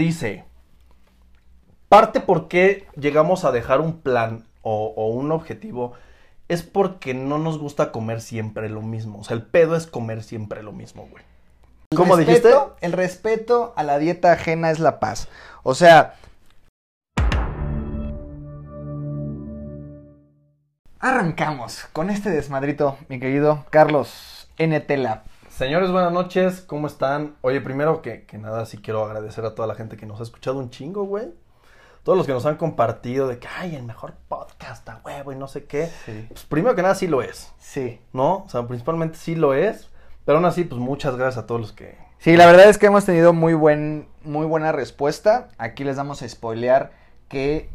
dice, parte por qué llegamos a dejar un plan o, o un objetivo es porque no nos gusta comer siempre lo mismo. O sea, el pedo es comer siempre lo mismo, güey. ¿Cómo respeto- dijiste? El respeto a la dieta ajena es la paz. O sea. Arrancamos con este desmadrito, mi querido Carlos NT Lab. Señores, buenas noches, ¿cómo están? Oye, primero que, que nada, sí quiero agradecer a toda la gente que nos ha escuchado un chingo, güey. Todos los que nos han compartido de que, ay, el mejor podcast a huevo y no sé qué. Sí. Pues primero que nada sí lo es, Sí. ¿no? O sea, principalmente sí lo es. Pero aún así, pues muchas gracias a todos los que... Sí, la verdad es que hemos tenido muy, buen, muy buena respuesta. Aquí les vamos a spoilear que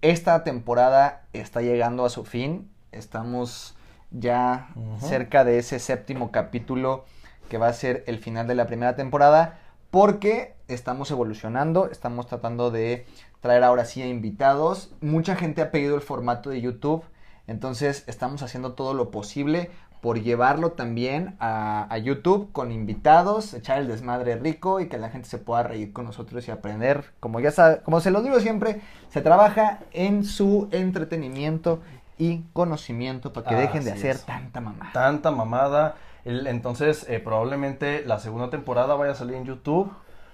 esta temporada está llegando a su fin. Estamos ya cerca de ese séptimo capítulo que va a ser el final de la primera temporada. Porque estamos evolucionando, estamos tratando de traer ahora sí a invitados. Mucha gente ha pedido el formato de YouTube. Entonces estamos haciendo todo lo posible por llevarlo también a, a YouTube con invitados, echar el desmadre rico y que la gente se pueda reír con nosotros y aprender. Como ya sabe, como se lo digo siempre, se trabaja en su entretenimiento y conocimiento para que dejen de hacer es. tanta mamá. Tanta mamada. Entonces, eh, probablemente la segunda temporada vaya a salir en YouTube.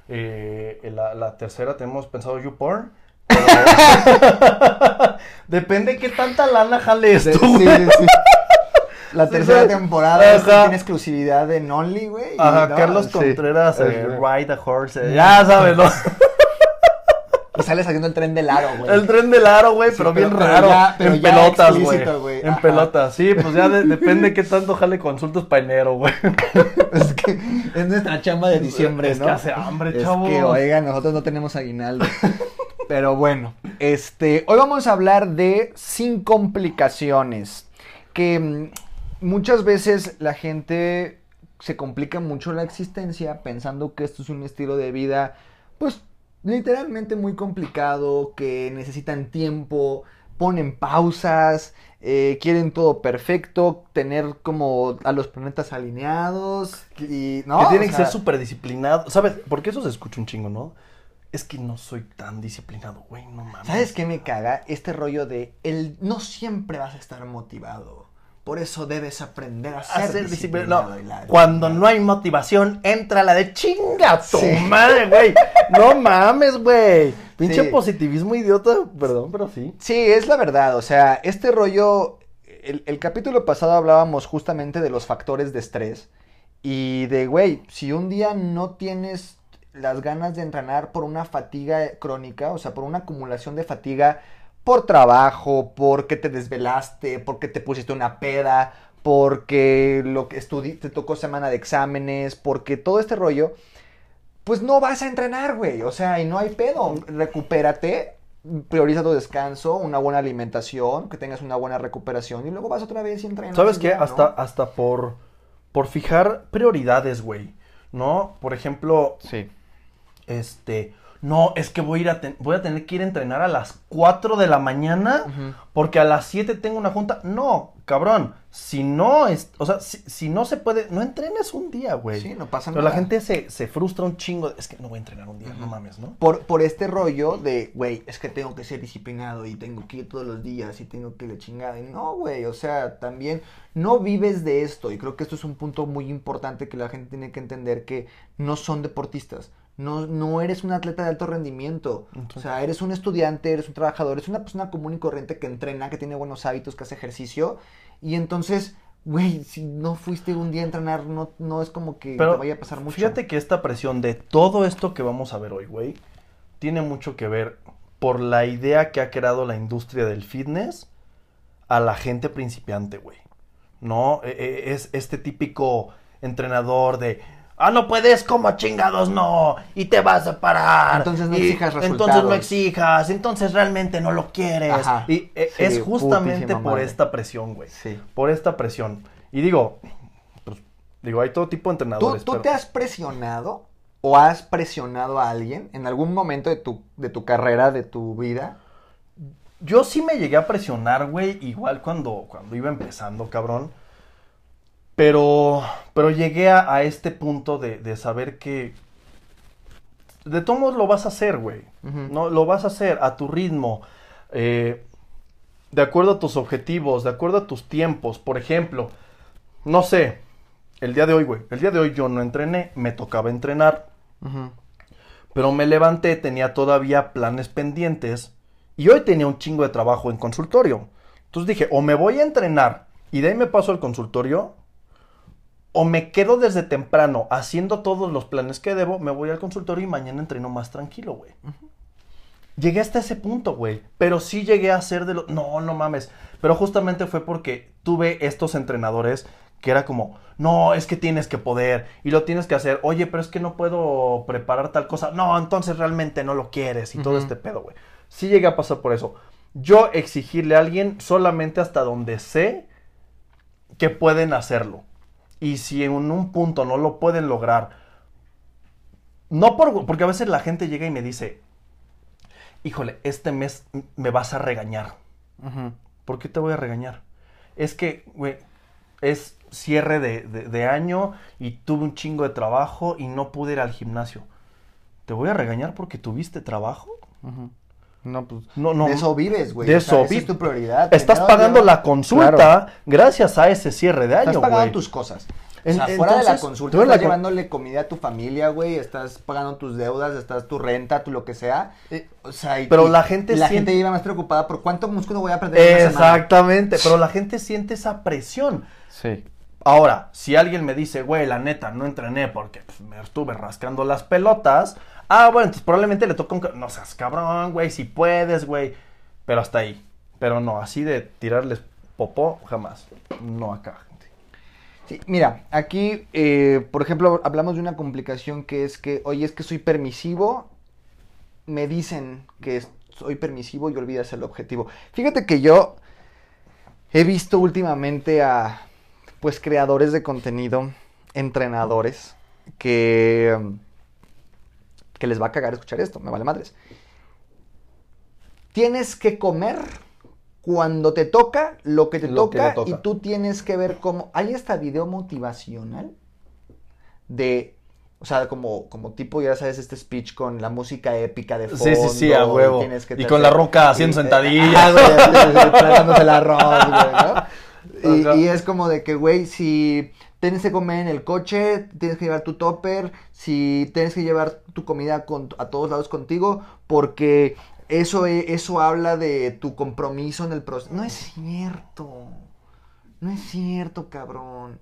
Eh, en la, la tercera tenemos pensado YouPorn. pero- Depende qué tanta lana jale esto. Sí, güey. sí, sí. La tercera temporada es que Ajá. tiene exclusividad en Only, güey. Ajá, no, Carlos. Contreras, eh. Ride a Horse. eh, ya sabes, ¿no? Y sales haciendo el tren del aro, güey. El tren del aro, güey, Sí, pero pero- bien pero raro. ya- pero en pelotas, güey. En pelotas, sí, pues ya de- depende qué tanto jale consultas pa' enero, güey. Es que es nuestra chamba de diciembre, Es ¿no? que hace hambre, es chavos. que, oiga, nosotros no tenemos aguinaldo. Pero bueno, este, hoy vamos a hablar de sin complicaciones. Que mm, muchas veces la gente se complica mucho la existencia pensando que esto es un estilo de vida, pues, literalmente muy complicado, que necesitan tiempo, ponen pausas, eh, quieren todo perfecto, tener como a los planetas alineados y no, que O tienen que ser súper disciplinados. ¿Sabes? Porque eso se escucha un chingo, ¿no? Es que no soy tan disciplinado, güey, no mames. ¿Sabes qué me caga? Este rollo de el no siempre vas a estar motivado. Por eso debes aprender a ser, disciplinado. No, cuando no hay motivación, entra la de chinga tu Sí. madre, güey. No mames, güey. Pinche Sí. positivismo idiota, perdón, pero sí. Sí, es la verdad. O sea, este rollo. El, el capítulo pasado hablábamos justamente de los factores de estrés. Y de, güey, si un día no tienes las ganas de entrenar por una fatiga crónica, o sea, por una acumulación de fatiga por trabajo, porque te desvelaste, porque te pusiste una peda, porque lo que te tocó semana de exámenes, porque todo este rollo, pues no vas a entrenar, güey. O sea, y no hay pedo. Recupérate, prioriza tu descanso, una buena alimentación, que tengas una buena recuperación y luego vas otra vez y entrenas. ¿Sabes qué? ya, ¿no? Hasta, hasta por, por fijar prioridades, güey. ¿No? Por ejemplo, Sí. este, no, es que voy a ir a ten- voy a tener que ir a entrenar a las 4 de la mañana porque a las 7 tengo una junta. No, cabrón, si no es, o sea, si, si no se puede, no entrenes un día, güey. Sí, no pasa Pero nada. la gente se, se frustra un chingo. de, Es que no voy a entrenar un día, no mames, ¿no? Por, por este rollo de, güey, es que tengo que ser disciplinado y tengo que ir todos los días y tengo que la chingada. Y no, güey, o sea, también no vives de esto. Y creo que esto es un punto muy importante que la gente tiene que entender que no son deportistas. No, no eres un atleta de alto rendimiento. O sea, eres un estudiante, eres un trabajador, eres una persona común y corriente que entrena, que tiene buenos hábitos, que hace ejercicio. Y entonces, güey, si no fuiste un día a entrenar, no, no es como que Pero te vaya a pasar mucho. Fíjate que esta presión de todo esto que vamos a ver hoy, güey, tiene mucho que ver por la idea que ha creado la industria del fitness a la gente principiante, güey. ¿No? E- e- Es este típico entrenador de. Ah, no puedes, como chingados, no. Y te vas a parar. Entonces no y exijas Entonces resultados. no exijas. Entonces realmente no lo quieres. Ajá. Y eh, Sí, es justamente por madre. esta presión, güey. Sí. Por esta presión. Y digo, pues, digo, hay todo tipo de ¿Tú, entrenadores. tú pero- te has presionado o has presionado a alguien en algún momento de tu, de tu carrera, de tu vida? Yo sí me llegué a presionar, güey, igual cuando, cuando iba empezando, cabrón. Pero, pero llegué a, a este punto de, de saber que de todos modos lo vas a hacer, güey. ¿no? Lo vas a hacer a tu ritmo, eh, de acuerdo a tus objetivos, de acuerdo a tus tiempos. Por ejemplo, no sé, el día de hoy, güey. El día de hoy yo no entrené, me tocaba entrenar. Pero me levanté, tenía todavía planes pendientes y hoy tenía un chingo de trabajo en consultorio. Entonces dije, o me voy a entrenar y de ahí me paso al consultorio, o me quedo desde temprano haciendo todos los planes que debo, me voy al consultorio y mañana entreno más tranquilo, güey. Llegué hasta ese punto, güey. Pero sí llegué a ser de lo... No, no mames. Pero justamente fue porque tuve estos entrenadores que era como, no, es que tienes que poder y lo tienes que hacer. Oye, pero es que no puedo preparar tal cosa. No, entonces realmente no lo quieres y todo este pedo, güey. Sí llegué a pasar por eso. Yo exigirle a alguien solamente hasta donde sé que pueden hacerlo. Y si en un punto no lo pueden lograr, no por, porque a veces la gente llega y me dice, híjole, este mes me vas a regañar. ¿Por qué te voy a regañar? Es que, güey, es cierre de, de- de año y tuve un chingo de trabajo y no pude ir al gimnasio. ¿Te voy a regañar porque tuviste trabajo? No, pues. No, no. De eso vives, güey. De O sea, eso esa vi- es tu prioridad. Estás Primero pagando lleva- la consulta Claro. gracias a ese cierre de año, Estás pagando güey. tus cosas. En- o sea, fuera de la consulta, estás la llevándole comida a tu familia, güey. Estás pagando tus deudas, estás tu renta, tu lo que sea. Eh, O sea, y, pero y- la gente la siente- gente iba más preocupada por cuánto músculo voy a perder en una semana. Exactamente, pero la gente siente esa presión. Sí. Ahora, si alguien me dice, güey, la neta, no entrené porque pues, me estuve rascando las pelotas. Ah, bueno, entonces probablemente le toca un... No seas cabrón, güey, si puedes, güey. Pero hasta ahí. Pero no, así de tirarles popó, jamás. No acá, gente. Sí, mira, aquí, eh, por ejemplo, hablamos de una complicación que es que, oye, es que soy permisivo, me dicen que soy permisivo y olvidas el objetivo. Fíjate que yo he visto últimamente a, pues, creadores de contenido, entrenadores, que, que les va a cagar escuchar esto, me vale madres. Tienes que comer cuando te toca lo que te Lo que toca, toca. y tú tienes que ver cómo... Hay esta video motivacional de... O sea, como, como tipo, ya sabes, este speech con la música épica de fondo. Sí, sí, sí, a huevo. que Y con la roca haciendo sentadillas. Ajá, güey, güey, ¿no? Y es como de que, güey, si tienes que comer en el coche, tienes que llevar tu topper, si tienes que llevar tu comida con- a todos lados contigo, porque eso, e- eso habla de tu compromiso en el proceso. No es cierto. No es cierto, cabrón.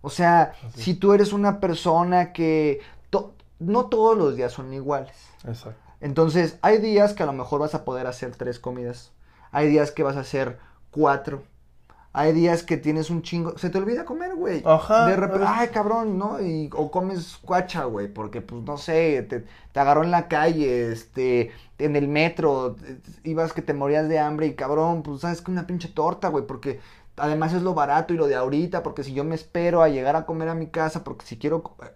O sea, Así. si tú eres una persona que... to- no todos los días son iguales. Exacto. Entonces, hay días que a lo mejor vas a poder hacer tres comidas. Hay días que vas a hacer cuatro. Hay días que tienes un chingo. Se te olvida comer, güey. Ajá, De repente, ay, cabrón, ¿no? Y, o comes cuacha, güey, porque, pues, no sé, te, te agarró en la calle, este, en el metro, ibas que te morías de hambre y, cabrón, pues, sabes que una pinche torta, güey, porque además es lo barato y lo de ahorita, porque si yo me espero a llegar a comer a mi casa, porque si quiero eh,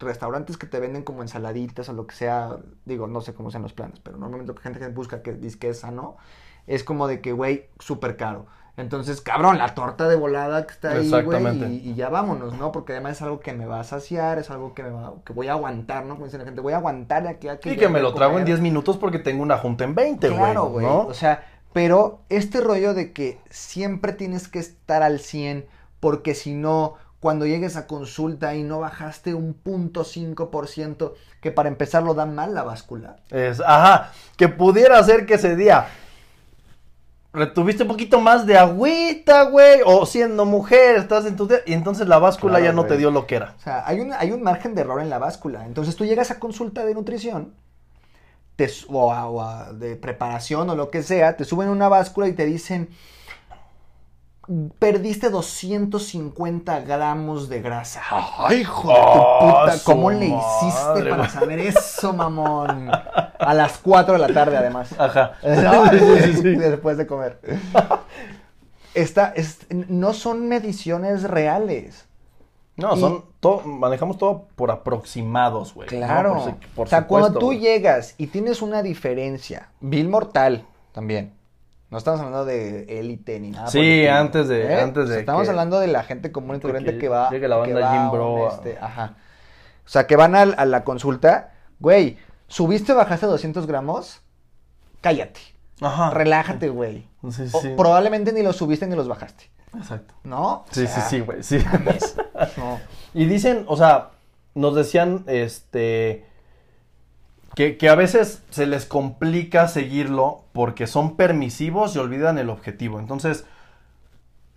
restaurantes que te venden como ensaladitas o lo que sea, digo, no sé cómo sean los planes, pero normalmente lo que gente que busca que dice que es sano, es como de que, güey, súper caro. Entonces, cabrón, la torta de volada que está ahí, güey, y, y ya vámonos, ¿no? Porque además es algo que me va a saciar, es algo que me va, que voy a aguantar, ¿no? Como dice la gente, voy a aguantar de aquí a que Y que me lo trago en comer. 10 minutos porque tengo una junta en 20, güey. Claro, güey. ¿no? O sea, pero este rollo de que siempre tienes que estar al 100 porque si no, cuando llegues a consulta y no bajaste un punto 5%, que para empezar lo dan mal la báscula. Es, ajá, que pudiera ser que ese día retuviste un poquito más de agüita, güey, o siendo mujer, estás en tu y entonces la báscula Claro, ya no güey. te dio lo que era. O sea, hay un, hay un margen de error en la báscula. Entonces tú llegas a consulta de nutrición te, o, a- o a- de preparación o lo que sea, te suben una báscula y te dicen, perdiste 250 gramos de grasa. ¡Ay, hijo de tu ¡Ah, puta! ¿Cómo le hiciste madre, para saber eso, mamón? A las 4 de la tarde, además. Ajá. ¿No? Sí, sí, sí. Después de comer. Esta, es- no son mediciones reales. No, Y- son todo, manejamos todo por aproximados, güey. ¿no? Claro. Por su- por o sea, cuando tú llegas y tienes una diferencia, Bill Mortal también. No estamos hablando de élite ni nada. Sí, antes de- antes O sea, de estamos que- hablando de la gente común y corriente que que va. llegue la que banda va Jim a Bro a- este, ajá. O sea, que van al- a, la consulta, güey. ¿Subiste o bajaste 200 gramos? Cállate. Ajá. Relájate, güey. Sí, O sí. probablemente ni los subiste ni los bajaste. Exacto. ¿No? O Sí, sea, sí, sí, güey, sí. no. Y dicen, o sea, nos decían, este, que, que a veces se les complica seguirlo porque son permisivos y olvidan el objetivo. Entonces,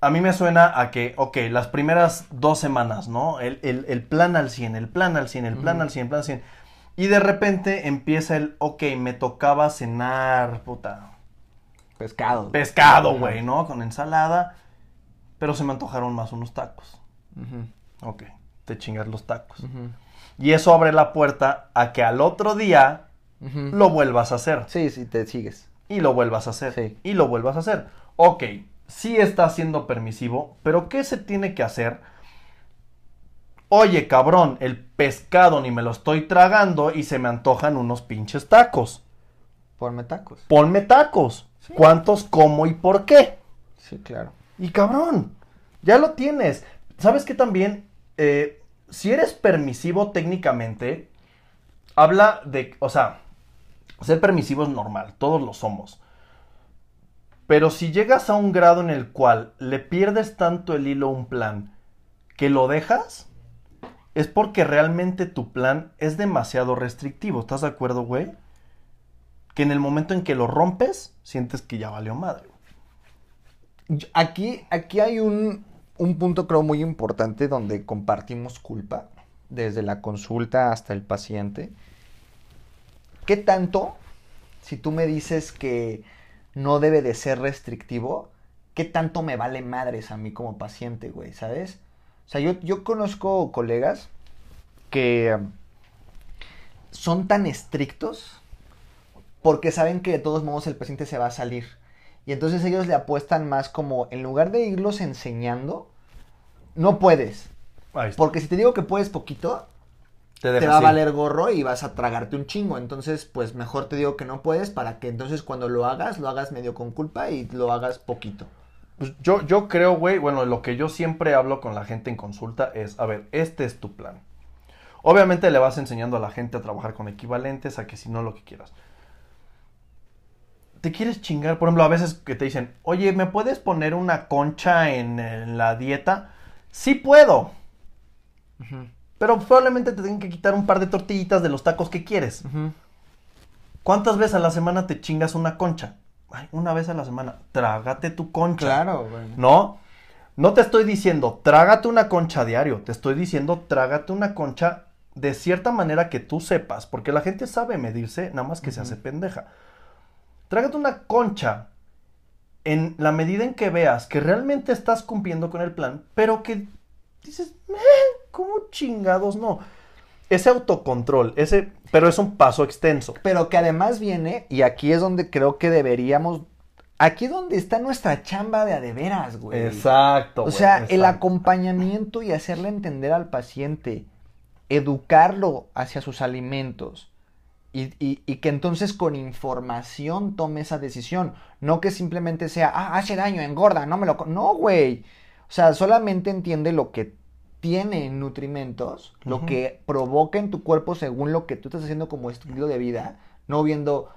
a mí me suena a que, ok, las primeras dos semanas, ¿no? El, el- el plan al 100, el plan al 100, el plan al 100, el plan al 100. Y de repente empieza el, ok, me tocaba cenar, puta, Pescado. pescado, güey, ¿no? Con ensalada. Pero se me antojaron más unos tacos. Ok, te chingas los tacos. Y eso abre la puerta a que al otro día lo vuelvas a hacer. Sí, sí, te sigues. Y lo vuelvas a hacer. Sí. Y lo vuelvas a hacer. Ok, sí está siendo permisivo, pero ¿qué se tiene que hacer? Oye, cabrón, el pescado ni me lo estoy tragando y se me antojan unos pinches tacos. Ponme tacos. Ponme tacos. ¿Cuántos, cómo y por qué? Sí, claro. Y cabrón, ya lo tienes. ¿Sabes qué también? Eh, si eres permisivo técnicamente, habla de, o sea, ser permisivo es normal, todos lo somos. Pero si llegas a un grado en el cual le pierdes tanto el hilo a un plan que lo dejas, es porque realmente tu plan es demasiado restrictivo. ¿Estás de acuerdo, güey? Que en el momento en que lo rompes, sientes que ya valió madre. Aquí, aquí hay un, un punto creo muy importante donde compartimos culpa, desde la consulta hasta el paciente. ¿Qué tanto, si tú me dices que no debe de ser restrictivo, qué tanto me vale madres a mí como paciente, güey, ¿sabes? O sea, yo, yo conozco colegas que son tan estrictos porque saben que de todos modos el paciente se va a salir. Y entonces ellos le apuestan más como, en lugar de irlos enseñando, no puedes. Porque si te digo que puedes poquito, te, va a valer gorro y vas a tragarte un chingo. Entonces, pues mejor te digo que no puedes para que entonces cuando lo hagas, lo hagas medio con culpa y lo hagas poquito. Pues yo, yo creo, güey, bueno, lo que yo siempre hablo con la gente en consulta es, a ver, este es tu plan. Obviamente le vas enseñando a la gente a trabajar con equivalentes, a que si no lo que quieras. Te quieres chingar, por ejemplo, a veces que te dicen, oye, ¿me puedes poner una concha en, en la dieta? Sí puedo, pero probablemente te tengan que quitar un par de tortillitas de los tacos que quieres. ¿Cuántas veces a la semana te chingas una concha? Ay, una vez a la semana. Trágate tu concha. Claro, güey. No, no te estoy diciendo trágate una concha diario, te estoy diciendo trágate una concha de cierta manera que tú sepas, porque la gente sabe medirse, nada más que se hace pendeja. Trágate una concha en la medida en que veas que realmente estás cumpliendo con el plan, pero que dices, "Eh, ¿cómo chingados no? Ese autocontrol, ese, pero es un paso extenso. Pero que además viene, y aquí es donde creo que deberíamos. Aquí es donde está nuestra chamba de a de veras, güey. Exacto. O güey, sea, el acompañamiento y hacerle entender al paciente, educarlo hacia sus alimentos y, y- y que entonces con información tome esa decisión, no que simplemente sea, ah, hace daño, engorda, no me lo... co-". No, güey. O sea, solamente entiende lo que tiene en nutrimentos, lo que provoca en tu cuerpo según lo que tú estás haciendo como estilo de vida, no viendo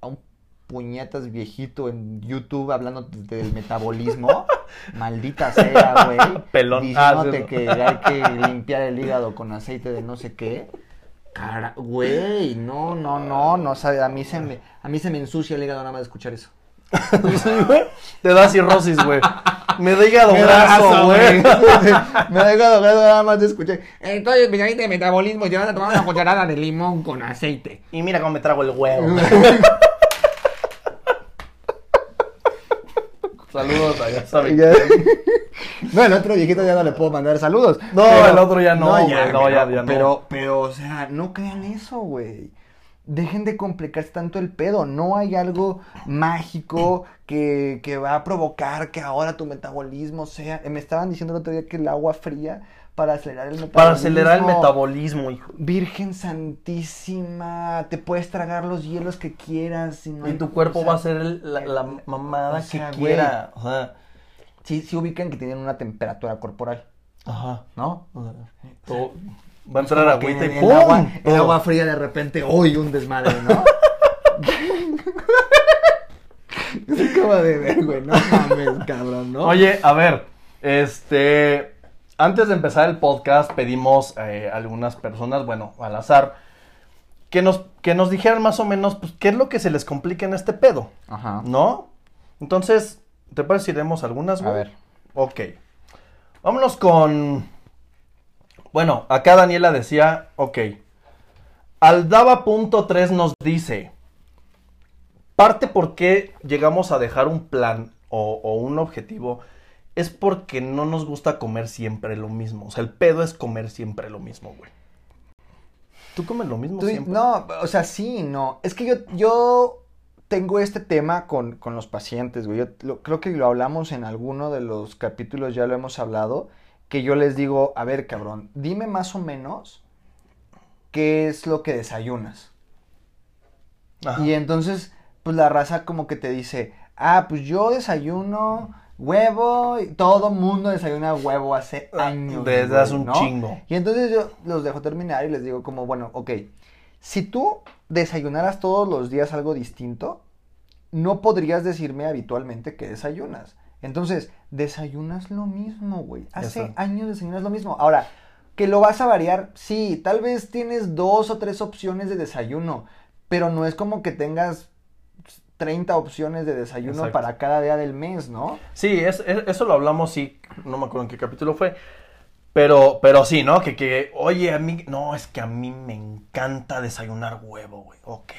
a un puñetas viejito en YouTube hablando de- del metabolismo. Maldita sea, güey. Pelón. Diciéndote Ah, sí. que hay que limpiar el hígado con aceite de no sé qué. Cara, güey, no, no, no, no, sabe, a mí se me, a mí se me ensucia el hígado nada más de escuchar eso. Sí, güey. Te da cirrosis, güey. Me da hígado graso, güey. me da hígado graso nada más de escuchar. Entonces, especialista de metabolismo, te vas a tomar una cucharada de limón con aceite. Y mira cómo me trago el huevo. Saludos a ya saben. No, el otro viejito ya no le puedo mandar saludos. No, el otro ya no, no, ya- ya no. Pero, pero, o sea, no crean eso, güey. Dejen de complicarse tanto el pedo. No hay algo mágico que, que va a provocar que ahora tu metabolismo sea. Me estaban diciendo el otro día que el agua fría para acelerar el metabolismo. Para acelerar el metabolismo, hijo. Virgen Santísima, te puedes tragar los hielos que quieras. Y, no Y hay- tu cuerpo o sea, va a ser el- la, la mamada o sea, que güey. quiera. O sea, Sí, sí ubican que tienen una temperatura corporal, ajá. ¿no? O sea, todo- Va a entrar agüita y el, ¡pum! agua, el agua fría de repente, uy, un desmadre, ¿no? Se acaba de ver, güey, no mames, cabrón, ¿no? Oye, a ver, este, antes de empezar el podcast pedimos eh, a algunas personas, bueno, al azar, que nos, que nos dijeran más o menos, pues, qué es lo que se les complica en este pedo, Ajá. ¿no? Entonces, ¿te parece si leemos algunas, A ver. Ok. Vámonos con, bueno, acá Daniela decía, ok, Aldaba.3 nos dice, parte por qué llegamos a dejar un plan o, o un objetivo es porque no nos gusta comer siempre lo mismo. O sea, el pedo es comer siempre lo mismo, güey. ¿Tú comes lo mismo Tú- siempre? no, o sea, sí, no. Es que yo, yo tengo este tema con, con los pacientes, güey. Yo lo- creo que lo hablamos en alguno de los capítulos, ya lo hemos hablado, que yo les digo, a ver, cabrón, dime más o menos qué es lo que desayunas. Ajá. Y entonces, pues la raza como que te dice, ah, pues yo desayuno huevo, todo mundo desayuna huevo hace años. Ah, Desde güey, hace un ¿no? chingo. Y entonces yo los dejo terminar y les digo como, bueno, ok, si tú desayunaras todos los días algo distinto, no podrías decirme habitualmente que desayunas. Entonces, desayunas lo mismo, güey. Hace años desayunas lo mismo. Ahora, que lo vas a variar, sí, tal vez tienes dos o tres opciones de desayuno, pero no es como que tengas 30 opciones de desayuno Exacto. para cada día del mes, ¿no? Sí, es- es- eso lo hablamos, sí, no me acuerdo en qué capítulo fue. Pero, pero sí, ¿no? Que, que, oye, a mí, no, es que a mí me encanta desayunar huevo, güey. Ok.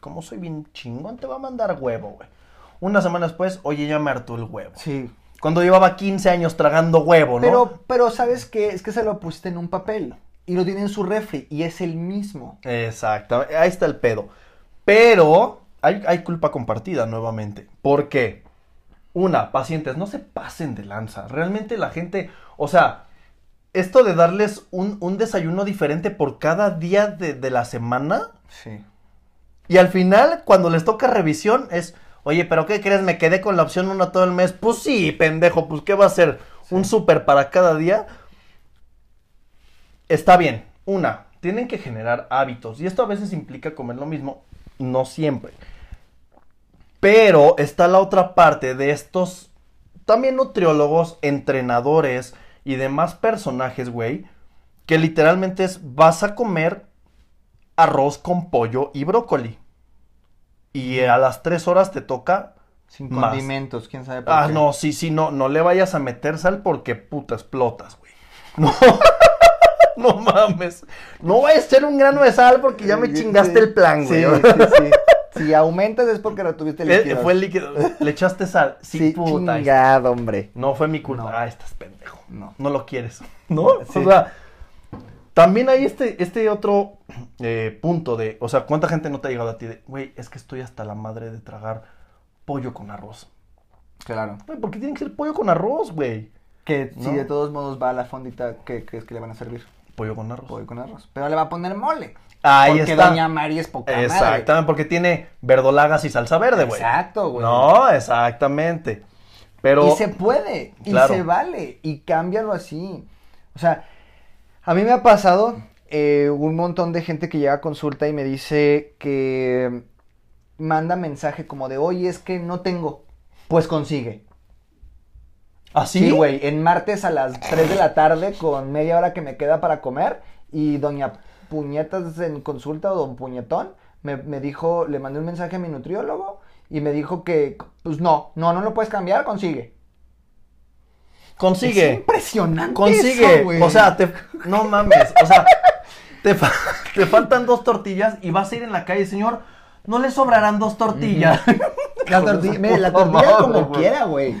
Como soy bien chingón, te va a mandar huevo, güey. Una semana después, oye, ya me hartó el huevo. Sí. Cuando llevaba 15 años tragando huevo, ¿no? Pero, pero ¿sabes qué? Es que se lo pusiste en un papel y lo tiene en su refri y es el mismo. Exacto, ahí está el pedo. Pero hay, hay culpa compartida nuevamente. ¿Por qué? Una, pacientes, no se pasen de lanza. Realmente la gente, o sea, esto de darles un, un desayuno diferente por cada día de, de la semana Sí. y al final, cuando les toca revisión, es, oye, pero ¿qué crees? Me quedé con la opción uno todo el mes. Pues sí, pendejo, pues ¿qué va a ser? ¿Un súper para cada día? Está bien. Una, tienen que generar hábitos. Y esto a veces implica comer lo mismo, no siempre. Pero está la otra parte de estos, también nutriólogos, entrenadores y demás personajes, güey, que literalmente es, vas a comer arroz con pollo y brócoli. Y a las tres horas te toca. Sin Más. condimentos, quién sabe por Ah, qué. no, sí, sí, no, no le vayas a meter sal porque puta explotas, güey. No, no mames. No vayas a echar un grano de sal porque ya me Sí, chingaste sí. el plan, güey. Sí, sí, sí. Si aumentas es porque retuviste Eh, líquidos. Fue el líquido. Le echaste sal. Sí, Sí, puta. chingado, hombre. No fue mi culpa. No. Ah, estás pendejo. No. No lo quieres. ¿No? Sí. O sea, también hay este, este otro eh, punto de, o sea, ¿cuánta gente no te ha llegado a ti de, güey, es que estoy hasta la madre de tragar pollo con arroz? Claro. Güey, ¿por qué tiene que ser pollo con arroz, güey? Que si de todos modos va a la fondita, ¿qué crees que le van a servir? Pollo con arroz. Pollo con arroz. Pero le va a poner mole. Ahí porque está. Doña María es poca madre. Exactamente, porque tiene verdolagas y salsa verde, güey. Exacto, güey. No, exactamente. Pero. Y se puede, y se vale, y cámbialo así. O sea, a mí me ha pasado eh, un montón de gente que llega a consulta y me dice que manda mensaje como de, oye, es que no tengo. Pues consigue. ¿Así? Sí, güey, en martes a las 3 de la tarde con media hora que me queda para comer y doña Puñetas en consulta o don Puñetón me, me dijo, le mandé un mensaje a mi nutriólogo y me dijo que, pues no, no, no lo puedes cambiar, consigue. Consigue. Es impresionante Consigue. eso, o sea, te, no mames. O sea, te, fa- te faltan dos tortillas y vas a ir en la calle, señor. No le sobrarán dos tortillas. La tortilla, mire, la tortilla como quiera, güey.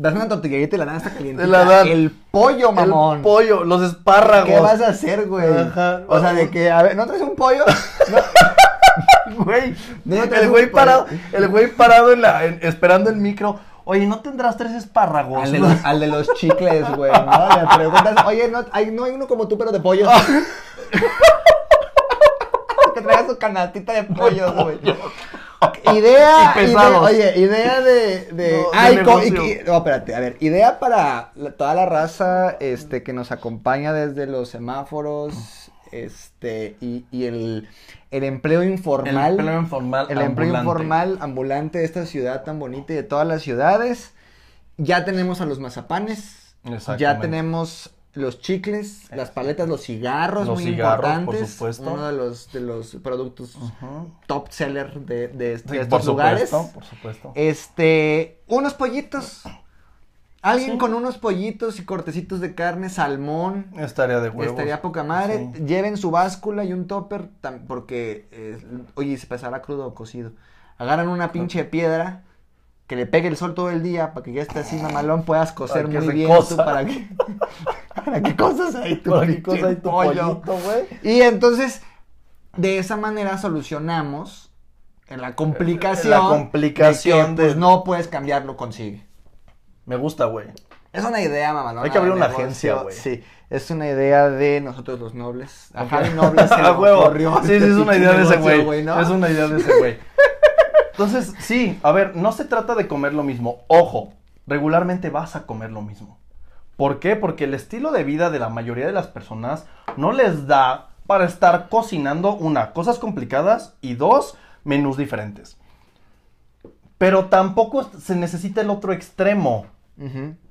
Das una tortilla y te la dan hasta caliente. Te la dan. El pollo, mamón. El pollo, los espárragos. ¿Qué vas a hacer, güey? Ajá. O sea, de que, a ver, ¿no traes un pollo? No. Güey, No, el güey parado, el güey parado en la, en- esperando el micro. Oye, ¿no tendrás tres espárragos? Al de, los, al de los chicles, güey, ¿no? Le preguntas, oye, no hay, no hay uno como tú, pero de pollo. que traiga su canastita de pollo, güey. idea, idea- oye, idea de, de, No, ay, y- no, espérate, a ver, idea para la- toda la raza, este, que nos acompaña desde los semáforos, este, y, y el, el empleo informal. El empleo informal. El empleo ambulante. informal ambulante de esta ciudad tan bonita y de todas las ciudades. Ya tenemos a los mazapanes. Ya tenemos los chicles, las paletas, los cigarros, Los muy cigarros, por importantes. supuesto. Uno de los, de los productos top seller de, de- de Sí, estos por lugares. supuesto, por supuesto. Este, unos pollitos. Alguien Sí. con unos pollitos y cortecitos de carne, salmón. Estaría de huevos. Estaría poca madre. Sí. Lleven su báscula y un topper, porque, eh, oye, se pasará crudo o cocido. Agarran una pinche piedra, que le pegue el sol todo el día, para que ya esté así mamalón, puedas Para que muy bien cosa. tú, para que, para que cosas ahí tu ¿Para qué pinche cosa hay tu pollo. pollito, güey? Y entonces, de esa manera solucionamos la complicación. La complicación de que, pues, no puedes cambiarlo, consigue. Me gusta, güey. Es una idea, mamalona. Hay que abrir una negocio. agencia, güey. Sí, es una idea de nosotros los nobles. A Javi Noble se ocurrió Sí, sí, este es una idea de ese güey. ¿no? Es una idea de ese güey. Entonces, sí, a ver, no se trata de comer lo mismo. Ojo, regularmente vas a comer lo mismo. ¿Por qué? Porque el estilo de vida de la mayoría de las personas no les da para estar cocinando, una, cosas complicadas y dos, menús diferentes. Pero tampoco se necesita el otro extremo.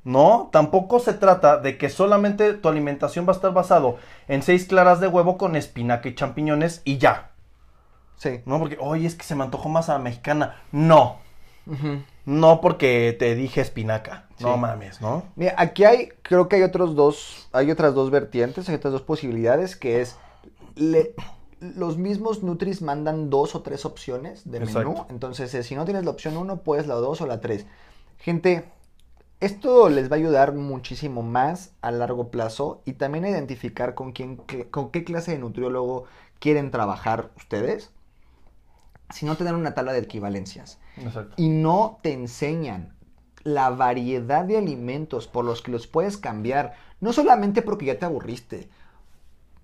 No, tampoco se trata de que solamente tu alimentación va a estar basado en seis claras de huevo con espinaca y champiñones y ya. Sí. No, porque, oye, es que se me antojó más a la mexicana. No, no porque te dije espinaca. No mames, ¿no? Mira, aquí hay, creo que hay otros dos, hay otras dos vertientes, hay otras dos posibilidades, que es, le- los mismos Nutris mandan dos o tres opciones de menú, entonces eh, si no tienes la opción uno, puedes la dos o la tres. Gente, esto les va a ayudar muchísimo más a largo plazo y también a identificar con quién, con qué clase de nutriólogo quieren trabajar ustedes, si no te dan una tabla de equivalencias Exacto. y no te enseñan la variedad de alimentos por los que los puedes cambiar, no solamente porque ya te aburriste,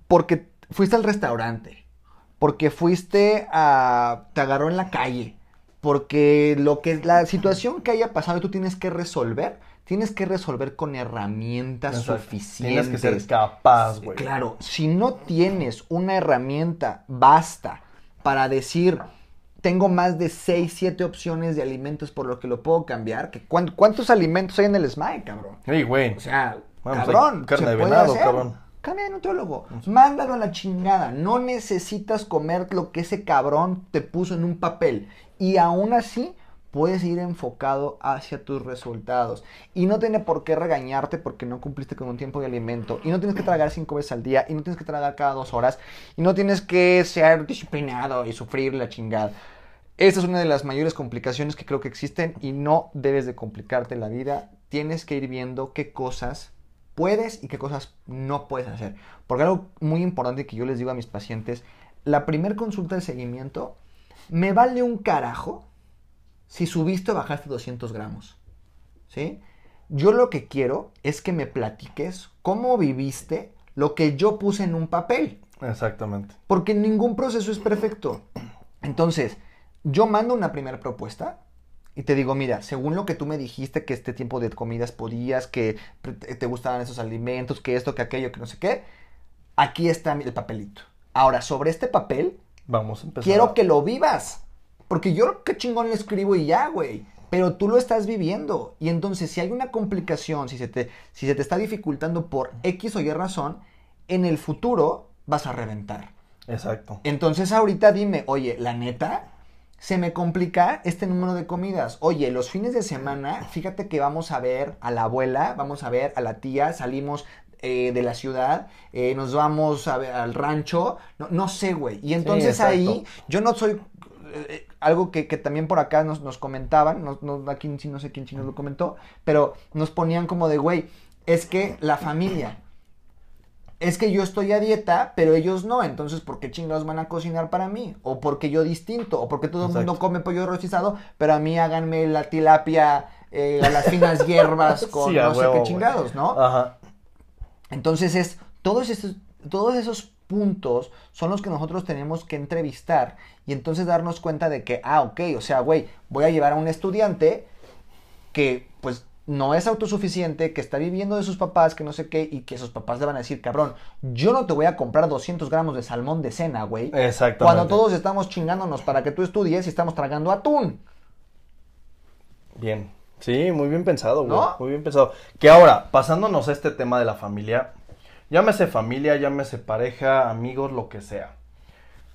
porque fuiste al restaurante, porque fuiste a te agarró en la calle, porque lo que la situación que haya pasado y tú tienes que resolver, tienes que resolver con herramientas Exacto. suficientes. Tienes que ser capaz, güey. Claro, si no tienes una herramienta basta para decir, tengo más de 6, 7 opciones de alimentos por lo que lo puedo cambiar, ¿cuántos alimentos hay en el SMAE, cabrón? Ey, güey. O sea, pues cabrón, carne de venado, cabrón. Cambia de nutriólogo, mándalo a la chingada, no necesitas comer lo que ese cabrón te puso en un papel. Y aún así puedes ir enfocado hacia tus resultados. Y no tiene por qué regañarte porque no cumpliste con un tiempo de alimento. Y no tienes que tragar cinco veces al día. Y no tienes que tragar cada dos horas. Y no tienes que ser disciplinado y sufrir la chingada. Esta es una de las mayores complicaciones que creo que existen y no debes de complicarte la vida. Tienes que ir viendo qué cosas puedes y qué cosas no puedes hacer. Porque algo muy importante que yo les digo a mis pacientes, la primer consulta de seguimiento, me vale un carajo si subiste o bajaste 200 gramos. ¿Sí? Yo lo que quiero es que me platiques cómo viviste lo que yo puse en un papel. Exactamente. Porque ningún proceso es perfecto. Entonces, yo mando una primera propuesta y te digo, mira, según lo que tú me dijiste que este tiempo de comidas podías, que pre- te gustaban esos alimentos, que esto, que aquello, que no sé qué, aquí está el papelito. Ahora, sobre este papel, Vamos a empezar. quiero a- que lo vivas. Porque yo qué chingón le escribo y ya, güey. Pero tú lo estás viviendo. Y entonces, si hay una complicación, si se te, si se te está dificultando por X o Y razón, en el futuro vas a reventar. Exacto. Entonces ahorita dime, oye, la neta, se me complica este número de comidas. Oye, los fines de semana, fíjate que vamos a ver a la abuela, vamos a ver a la tía, salimos eh, de la ciudad, eh, nos vamos a ver al rancho, no, no sé, güey. Y entonces ahí, yo no soy... eh, algo que, que también por acá nos, nos comentaban, no, no, aquí no sé quién chino lo comentó, pero nos ponían como de, güey, es que la familia, es que yo estoy a dieta, pero ellos no, entonces ¿por qué chingados van a cocinar para mí? O porque yo distinto, o porque todo el mundo come pollo rostizado, pero a mí háganme la tilapia eh, a las finas hierbas con Sí, no sé qué chingados, ¿no? Ajá. Entonces es todos esos, todos esos puntos son los que nosotros tenemos que entrevistar y entonces darnos cuenta de que, ah, ok, o sea, güey, voy a llevar a un estudiante que pues no es autosuficiente, que está viviendo de sus papás, que no sé qué, y que sus papás le van a decir, cabrón, yo no te voy a comprar 200 gramos de salmón de cena, güey. Exactamente. Cuando todos estamos chingándonos para que tú estudies y estamos tragando atún. Bien. Sí, muy bien pensado, güey. ¿No? Muy bien pensado. Que ahora, pasándonos a este tema de la familia, llámese familia, llámese pareja, amigos, lo que sea.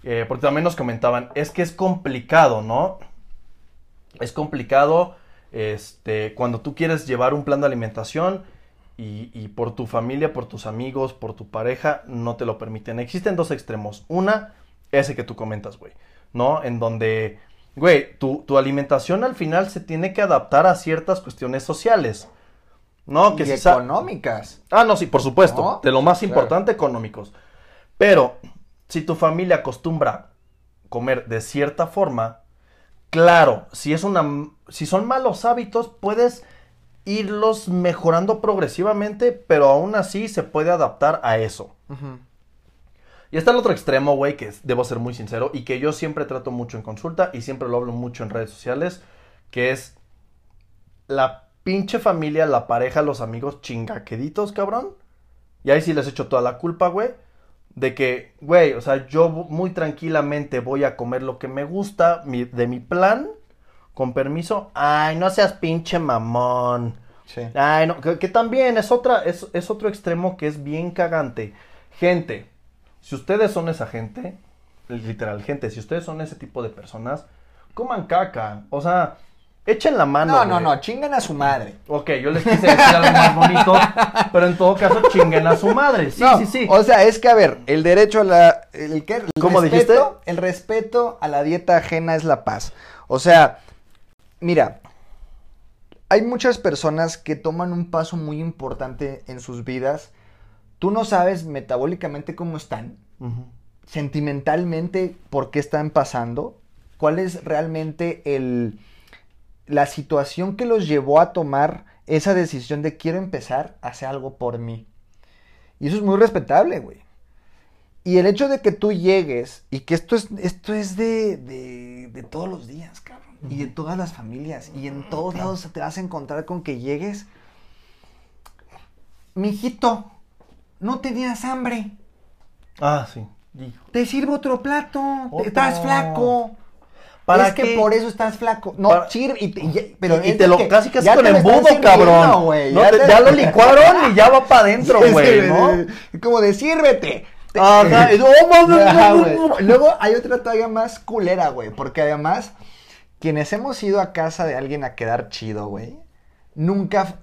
Eh, porque también nos comentaban, es que es complicado, ¿no? Es complicado este, cuando tú quieres llevar un plan de alimentación y, y por tu familia, por tus amigos, por tu pareja, no te lo permiten. Existen dos extremos. Una, ese que tú comentas, güey, ¿no? En donde, güey, tu, tu alimentación al final se tiene que adaptar a ciertas cuestiones sociales. ¿No? Que y si económicas. Ah, no, sí, por supuesto. ¿No? De lo más Claro. importante, económicos. Pero, si tu familia acostumbra comer de cierta forma, claro, si es una. Si son malos hábitos, puedes irlos mejorando progresivamente, pero aún así se puede adaptar a eso. Y está el otro extremo, güey, que es- debo ser muy sincero y que yo siempre trato mucho en consulta y siempre lo hablo mucho en redes sociales, que es la pinche familia, la pareja, los amigos chingaqueditos, cabrón. Y ahí sí les echo toda la culpa, güey. De que, güey, o sea, yo muy tranquilamente voy a comer lo que me gusta mi- de mi plan, con permiso. Ay, no seas pinche mamón. Sí. Ay, no, que, que también es otra, es, es otro extremo que es bien cagante. Gente, si ustedes son esa gente, literal, gente, si ustedes son ese tipo de personas, coman caca. O sea, echen la mano. No, no, güey. no, chingan a su madre. Ok, yo les quise decir algo más bonito, pero en todo caso chinguen a su madre. Sí, No, sí, sí. O sea, es que a ver, el derecho a la. El, ¿qué? El ¿Cómo respeto- dijiste? El respeto a la dieta ajena es la paz. O sea, mira, hay muchas personas que toman un paso muy importante en sus vidas. Tú no sabes metabólicamente cómo están, sentimentalmente por qué están pasando, cuál es realmente el, la situación que los llevó a tomar esa decisión de quiero empezar a hacer algo por mí. Y eso es muy respetable, güey. Y el hecho de que tú llegues y que esto es, esto es de, de, de todos los días, cabrón. Y de todas las familias. Y en todos lados te vas a encontrar con que llegues. Mijito, no tenías hambre. Ah, sí. Hijo. Te sirvo otro plato. Estás flaco. ¿Para es qué? que por eso estás flaco. No, Para- sirve. Y te, y pero y te lo que casi casi ya con embudo, cabrón. No, ya te- te- ya lo licuaron y ya va para adentro, güey, ¿no? Como de sírvete. Te- Ajá. Luego hay otra todavía más culera, güey. Porque además, quienes hemos ido a casa de alguien a quedar chido, güey, nunca.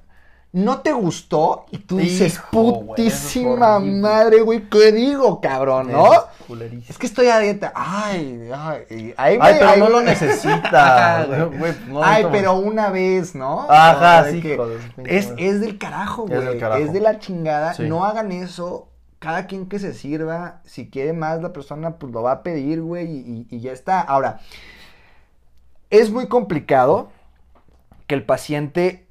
No te gustó y tú dices, Hijo, güey, eso es putísima madre, güey, ¿qué digo, cabrón, no? Es que estoy a dieta. Ay, ay, Ay, pero no lo necesita. Güey, no Ay, necesita- pero una vez, ¿no? Ajá, sí, que es, es del carajo, Es güey. Es, de la chingada. Sí. No hagan eso. Cada quien que se sirva, si quiere más la persona, pues lo va a pedir, güey, y, y ya está. Ahora, es muy complicado que el paciente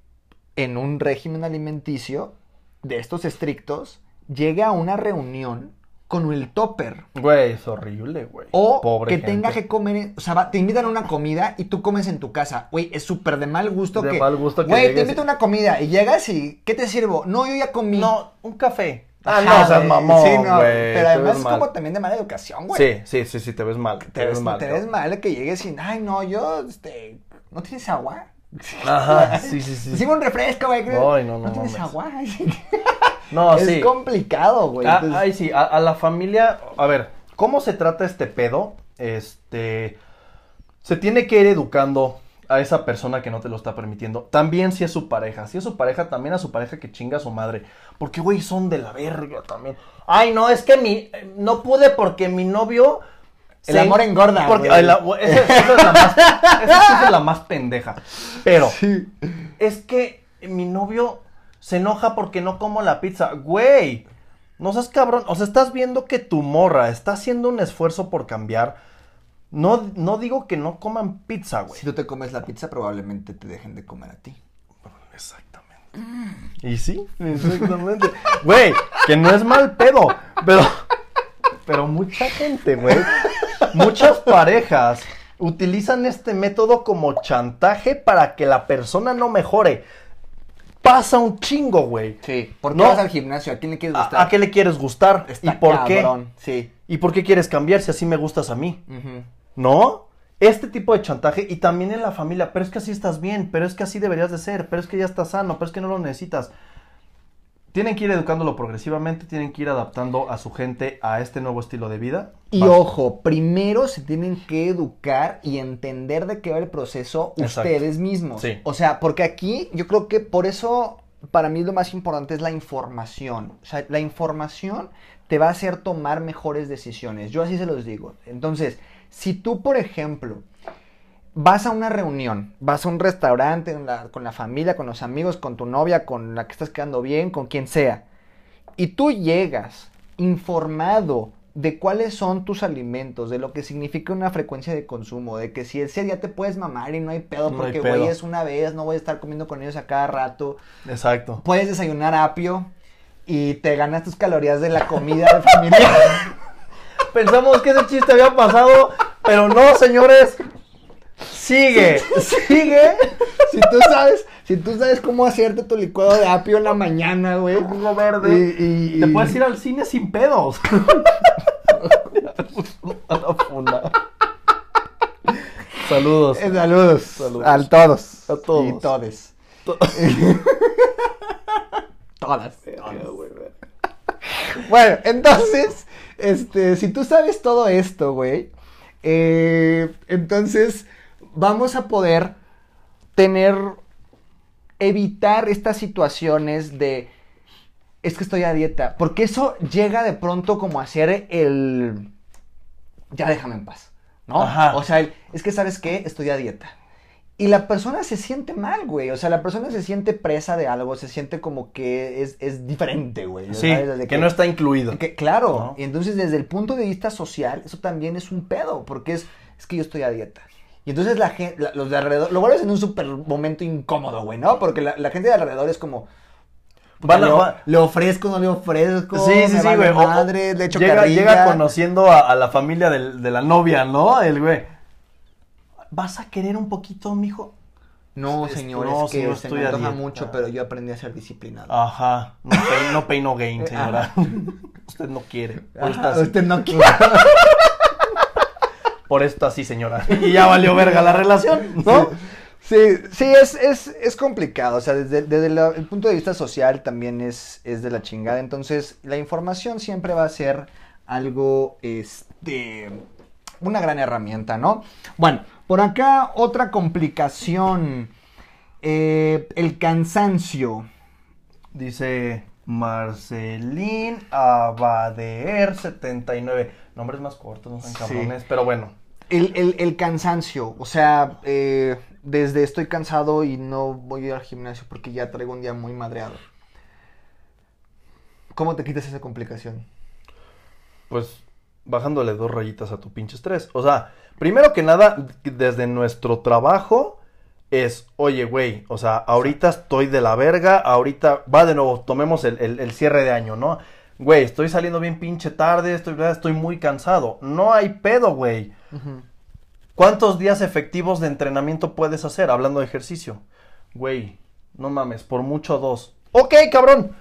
en un régimen alimenticio de estos estrictos llegue a una reunión con el topper. Güey, es horrible, güey. O Pobre que tenga que comer, o sea, va- te invitan a una comida y tú comes en tu casa. Güey, es súper de mal gusto De que. mal gusto que Güey, te invito a una comida y llegas y. ¿Qué te sirvo? No, yo ya comí. No, un café. Ah, Ajá, no, güey. mamón, Sí, no. Pero además es mal. como también de mala educación, güey. Sí, sí, sí, sí, te ves mal. Te, ves, te ves mal que llegues y. Ay, no, yo, este. ¿No tienes agua? Ajá, sí, sí, sí. Sirve un refresco, güey. Ay, no, no tienes mames. agua? No, es sí. complicado, güey. Ah, Entonces- ay, sí, a, a la familia, a ver, ¿cómo se trata este pedo? Este, se tiene que ir educando a esa persona que no te lo está permitiendo. También si es su pareja, si es su pareja, también a su pareja que chinga a su madre. Porque, güey, son de la verga también. Ay, no, es que mi, no pude porque mi novio... El amor engorda, Porque, güey. la- esa, esa es la más, esa sí es la más pendeja. Pero, es que mi novio se enoja porque no como la pizza. Güey, no seas cabrón. O sea, estás viendo que tu morra está haciendo un esfuerzo por cambiar. No, no digo que no coman pizza, güey. Si tú te comes la pizza, probablemente te dejen de comer a ti. Exactamente. Y sí, exactamente. Güey, que no es mal pedo, pero pero mucha gente, güey, muchas parejas utilizan este método como chantaje para que la persona no mejore. Pasa un chingo, güey. Sí. ¿Por qué No. vas al gimnasio? ¿A quién le quieres gustar? ¿A, a qué le quieres gustar? Está ¿Y por cabrón, Sí. qué? ¿Y por qué quieres cambiar si así me gustas a mí? ¿No? Este tipo de chantaje y también en la familia, pero es que así estás bien, pero es que así deberías de ser, pero es que ya estás sano, pero es que no lo necesitas. Tienen que ir educándolo progresivamente, tienen que ir adaptando a su gente a este nuevo estilo de vida. Y Vas- ojo, primero se tienen que educar y entender de qué va el proceso Exacto. ustedes mismos. Sí. O sea, porque aquí yo creo que por eso para mí lo más importante es la información. O sea, la información te va a hacer tomar mejores decisiones. Yo así se los digo. Entonces, si tú, por ejemplo, vas a una reunión, vas a un restaurante la- con la familia, con los amigos, con tu novia, con la que estás quedando bien, con quien sea, y tú llegas informado de cuáles son tus alimentos, de lo que significa una frecuencia de consumo, de que si ese día te puedes mamar y no hay pedo No porque güey es una vez, no voy a estar comiendo con ellos a cada rato, Exacto. puedes desayunar apio y te ganas tus calorías de la comida de familia. Pensamos que ese chiste había pasado, pero no, señores. Sigue, sigue. si tú sabes, si tú sabes cómo hacerte tu licuado de apio en la mañana, güey. Jugo verde. Y- y- Te puedes ir al cine sin pedos. A la funda. Saludos. Eh, Saludos. Saludos. A todos. A todos. Y todes. To- Todas. Bueno, entonces, este, si tú sabes todo esto, güey, eh, entonces vamos a poder tener, evitar estas situaciones de, es que estoy a dieta, porque eso llega de pronto como a ser el, ya déjame en paz, ¿no? Ajá. O sea, el, es que sabes qué, estoy a dieta. Y la persona se siente mal, güey. O sea, la persona se siente presa de algo, se siente como que es, es diferente, güey. Sí, que no está incluido. que- claro. ¿No? Y entonces, desde el punto de vista social, eso también es un pedo, porque es, es que yo estoy a dieta. Y entonces la gente, los de alrededor, lo vuelves en un súper momento incómodo, güey, ¿no? Porque la, la gente de alrededor es como, puta, Van a- le, ofrezco, no le ofrezco, Sí, sí, me sí, güey. Madre, le echo llega, carrilla. llega conociendo a, a la familia del- de la novia, ¿no? El güey. ¿Vas a querer un poquito, mijo? No, señor, no, es que señor, se me antoja mucho, pero yo aprendí a ser disciplinado. Ajá. No pain no, pain, no gain, señora. Usted no quiere. Ajá, usted no quiere. Por esto así, señora. Y ya valió verga la relación, ¿no? Sí, sí, es, es, es complicado. O sea, desde, desde la- el punto de vista social también es, es de la chingada. Entonces, la información siempre va a ser algo, este, una gran herramienta, ¿no? Bueno, por acá otra complicación. Eh, el cansancio. Dice Marcelín Abadeer 79. Nombres más cortos, no son Sí. cabrones, pero bueno. El, el- el cansancio, o sea, eh, desde estoy cansado y no voy a ir al gimnasio porque ya traigo un día muy madreado. ¿Cómo te quitas esa complicación? Pues bajándole dos rayitas a tu pinche estrés. O sea, primero que nada, desde nuestro trabajo es, oye, güey, o sea, ahorita estoy de la verga, ahorita va de nuevo, tomemos el, el- el cierre de año, ¿no? Güey, estoy saliendo bien pinche tarde, estoy, estoy muy cansado. No hay pedo, güey. ¿Cuántos días efectivos de entrenamiento puedes hacer hablando de ejercicio? Güey, no mames, por mucho dos. Ok, cabrón,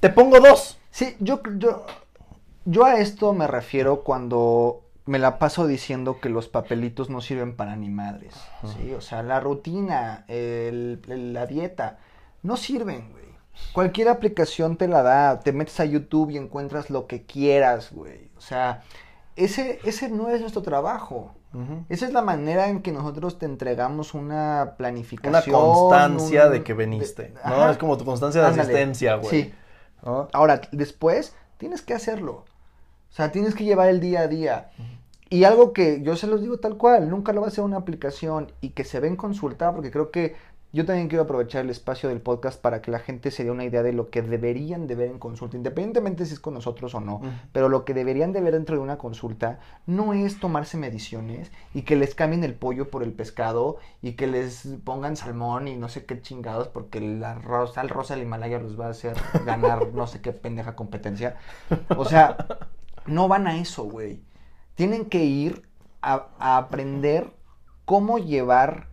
te pongo dos. Sí, yo, yo, yo a esto me refiero cuando me la paso diciendo que los papelitos no sirven para ni madres. ¿sí? O sea, la rutina, el- el- la dieta, no sirven, güey. Cualquier aplicación te la da, te metes a YouTube y encuentras lo que quieras, güey. O sea, ese, ese no es nuestro trabajo. Esa es la manera en que nosotros te entregamos una planificación. Una constancia un- de que veniste, ¿no? Ajá. Es como tu constancia de Ándale. asistencia, güey. Sí. ¿no? Ahora, después tienes que hacerlo. O sea, tienes que llevar el día a día. Y algo que yo se los digo tal cual, nunca lo va a hacer una aplicación y que se ven consultar, porque creo que yo también quiero aprovechar el espacio del podcast para que la gente se dé una idea de lo que deberían de ver en consulta, independientemente si es con nosotros o no. Pero lo que deberían de ver dentro de una consulta no es tomarse mediciones y que les cambien el pollo por el pescado y que les pongan salmón y no sé qué chingados porque el arroz, al rosa del Himalaya los va a hacer ganar no sé qué pendeja competencia. O sea, no van a eso, güey. Tienen que ir a, a aprender cómo llevar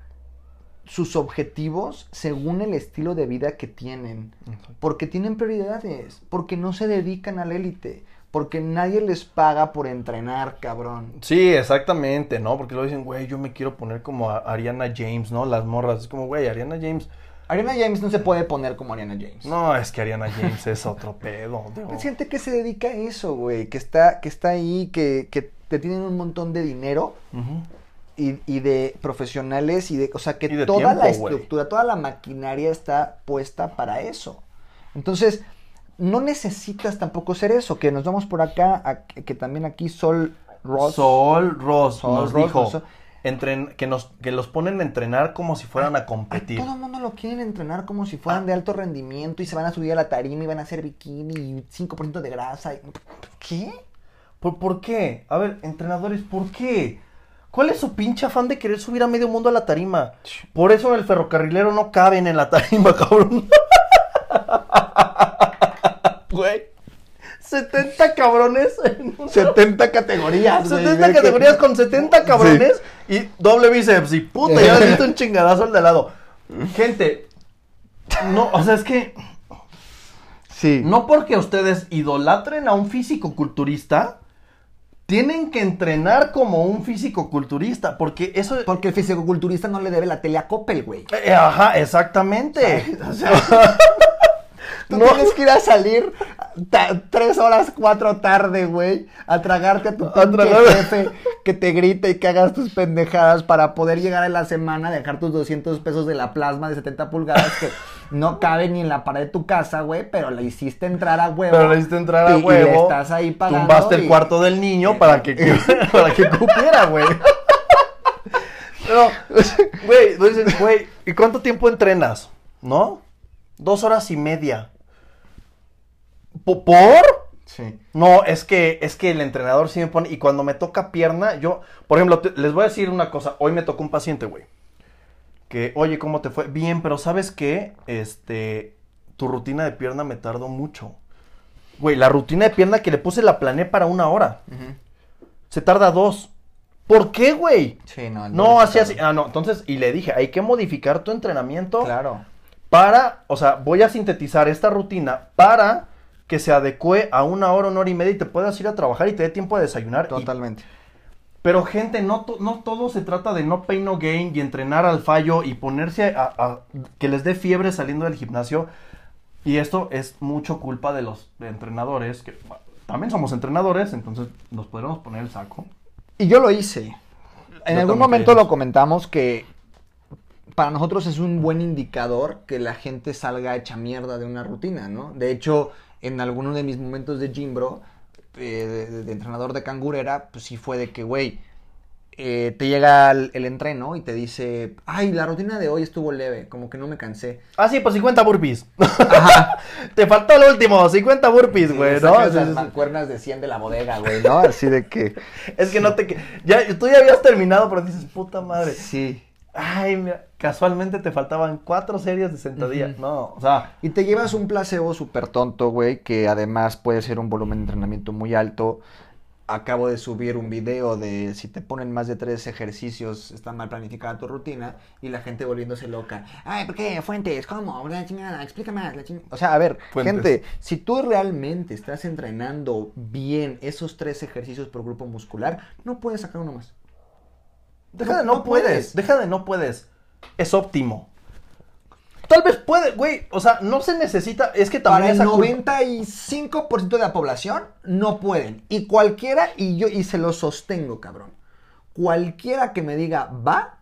sus objetivos según el estilo de vida que tienen. Porque tienen prioridades, porque no se dedican a la élite, porque nadie les paga por entrenar, cabrón. Sí, exactamente, ¿no? Porque lo dicen, güey, yo me quiero poner como a Ariana James, ¿no? Las morras. Es como, güey, Ariana James. Ariana James no se puede poner como Ariana James. No, es que Ariana James es otro pedo. Hay gente que se dedica a eso, güey, que está, que está ahí, que, que te tienen un montón de dinero. Y, y de profesionales y de, o sea, que toda la tiempo, güey. estructura, toda la maquinaria está puesta para eso. Entonces, no necesitas tampoco ser eso, que nos vamos por acá, a- que también aquí Sol Ross. Sol Ross Sol nos Ross, dijo Sol- entren- que, nos, que los ponen a entrenar como si fueran a A competir. todo el mundo lo quieren entrenar como si fueran de alto rendimiento y se van a subir a la tarima y van a hacer bikini y 5% de grasa. y- ¿Qué? ¿Por, por qué? A ver, entrenadores, ¿por qué? ¿Cuál es su pinche afán de querer subir a medio mundo a la tarima? Por eso en el ferrocarrilero no caben en la tarima, cabrón. Güey. 70 cabrones en un- 70 categorías. güey, 70 ve que- categorías con 70 cabrones y doble bíceps y puta, ya le diste un chingadazo al de lado. Gente, no, o sea, es que Sí. no porque ustedes idolatren a un físico culturista, tienen que entrenar como un físico culturista, porque eso Porque el fisicoculturista no le debe la tele a Coppel, güey. Eh, Ajá, exactamente. O sea, tú No. tienes que ir a salir tres horas, cuatro tarde, güey, a tragarte a tu A jefe que te grite y que hagas tus pendejadas para poder llegar en la semana, dejar tus 200 pesos de la plasma de 70 pulgadas que no cabe ni en la pared de tu casa, güey, pero le hiciste entrar a huevo. Pero le hiciste entrar a y- y huevo. le estás ahí pagando. Tumbaste el y- cuarto del niño para que, para que cupiera, güey. Dices, güey, ¿y cuánto tiempo entrenas? ¿No? Dos horas y media. ¿Po- ¿Por? Sí. No, es que, es que el entrenador sí me pone. Y cuando me toca pierna, yo, por ejemplo, te- les voy a decir una cosa. Hoy me tocó un paciente, güey. Que, oye, ¿cómo te fue? Bien, pero ¿sabes qué? Este, tu rutina de pierna me tardó mucho. Güey, la rutina de pierna que le puse la planeé para una hora. Se tarda dos. ¿Por qué, güey? Sí, no. No, así, así. Ah, no. Entonces, y le dije, hay que modificar tu entrenamiento Claro. Para, o sea, voy a sintetizar esta rutina para que se adecue a una hora, una hora y media y te puedas ir a trabajar y te dé tiempo de desayunar. y- Totalmente. pero gente, no, to- no todo se trata de no pain no gain y entrenar al fallo y ponerse a, a- que les dé fiebre saliendo del gimnasio. Y esto es mucho culpa de los entrenadores, que bueno, también somos entrenadores, entonces nos podremos poner el saco. Y yo lo hice. En Yo algún momento lo comentamos que para nosotros es un buen indicador que la gente salga hecha mierda de una rutina, ¿no? De hecho, en alguno de mis momentos de Jimbro, eh, de, de entrenador de cangurera, pues sí fue de que, güey, eh, te llega el, el entreno y te dice, ay, la rutina de hoy estuvo leve, como que no me cansé. Ah, sí, pues 50 burpees. te faltó el último, 50 burpees, güey, ¿no? Sacas Sí, las sí. mancuernas de 100 de la bodega, güey, ¿no? Así de que... Es que no te... Ya, tú ya habías terminado, pero dices, puta madre. Sí. Ay, mira, casualmente te faltaban cuatro series de sentadillas. Ujú. No, o sea, Y te llevas un placebo súper tonto, güey, que además puede ser un volumen de entrenamiento muy alto. Acabo de subir un video de si te ponen más de tres ejercicios, está mal planificada tu rutina, y la gente volviéndose loca. Ay, ¿por qué? Fuentes, ¿cómo? La chingada, explica más. La chingada. O sea, a ver, Fuentes. gente, si tú realmente estás entrenando bien esos tres ejercicios por grupo muscular, no puedes sacar uno más. Deja de No- puedes, puedes. deja de no puedes. Es óptimo. Tal vez puede, güey, o sea, no se necesita, es que Para también el esa culpa- 95% de la población no pueden. Y cualquiera, y yo y se lo sostengo, cabrón. Cualquiera que me diga va,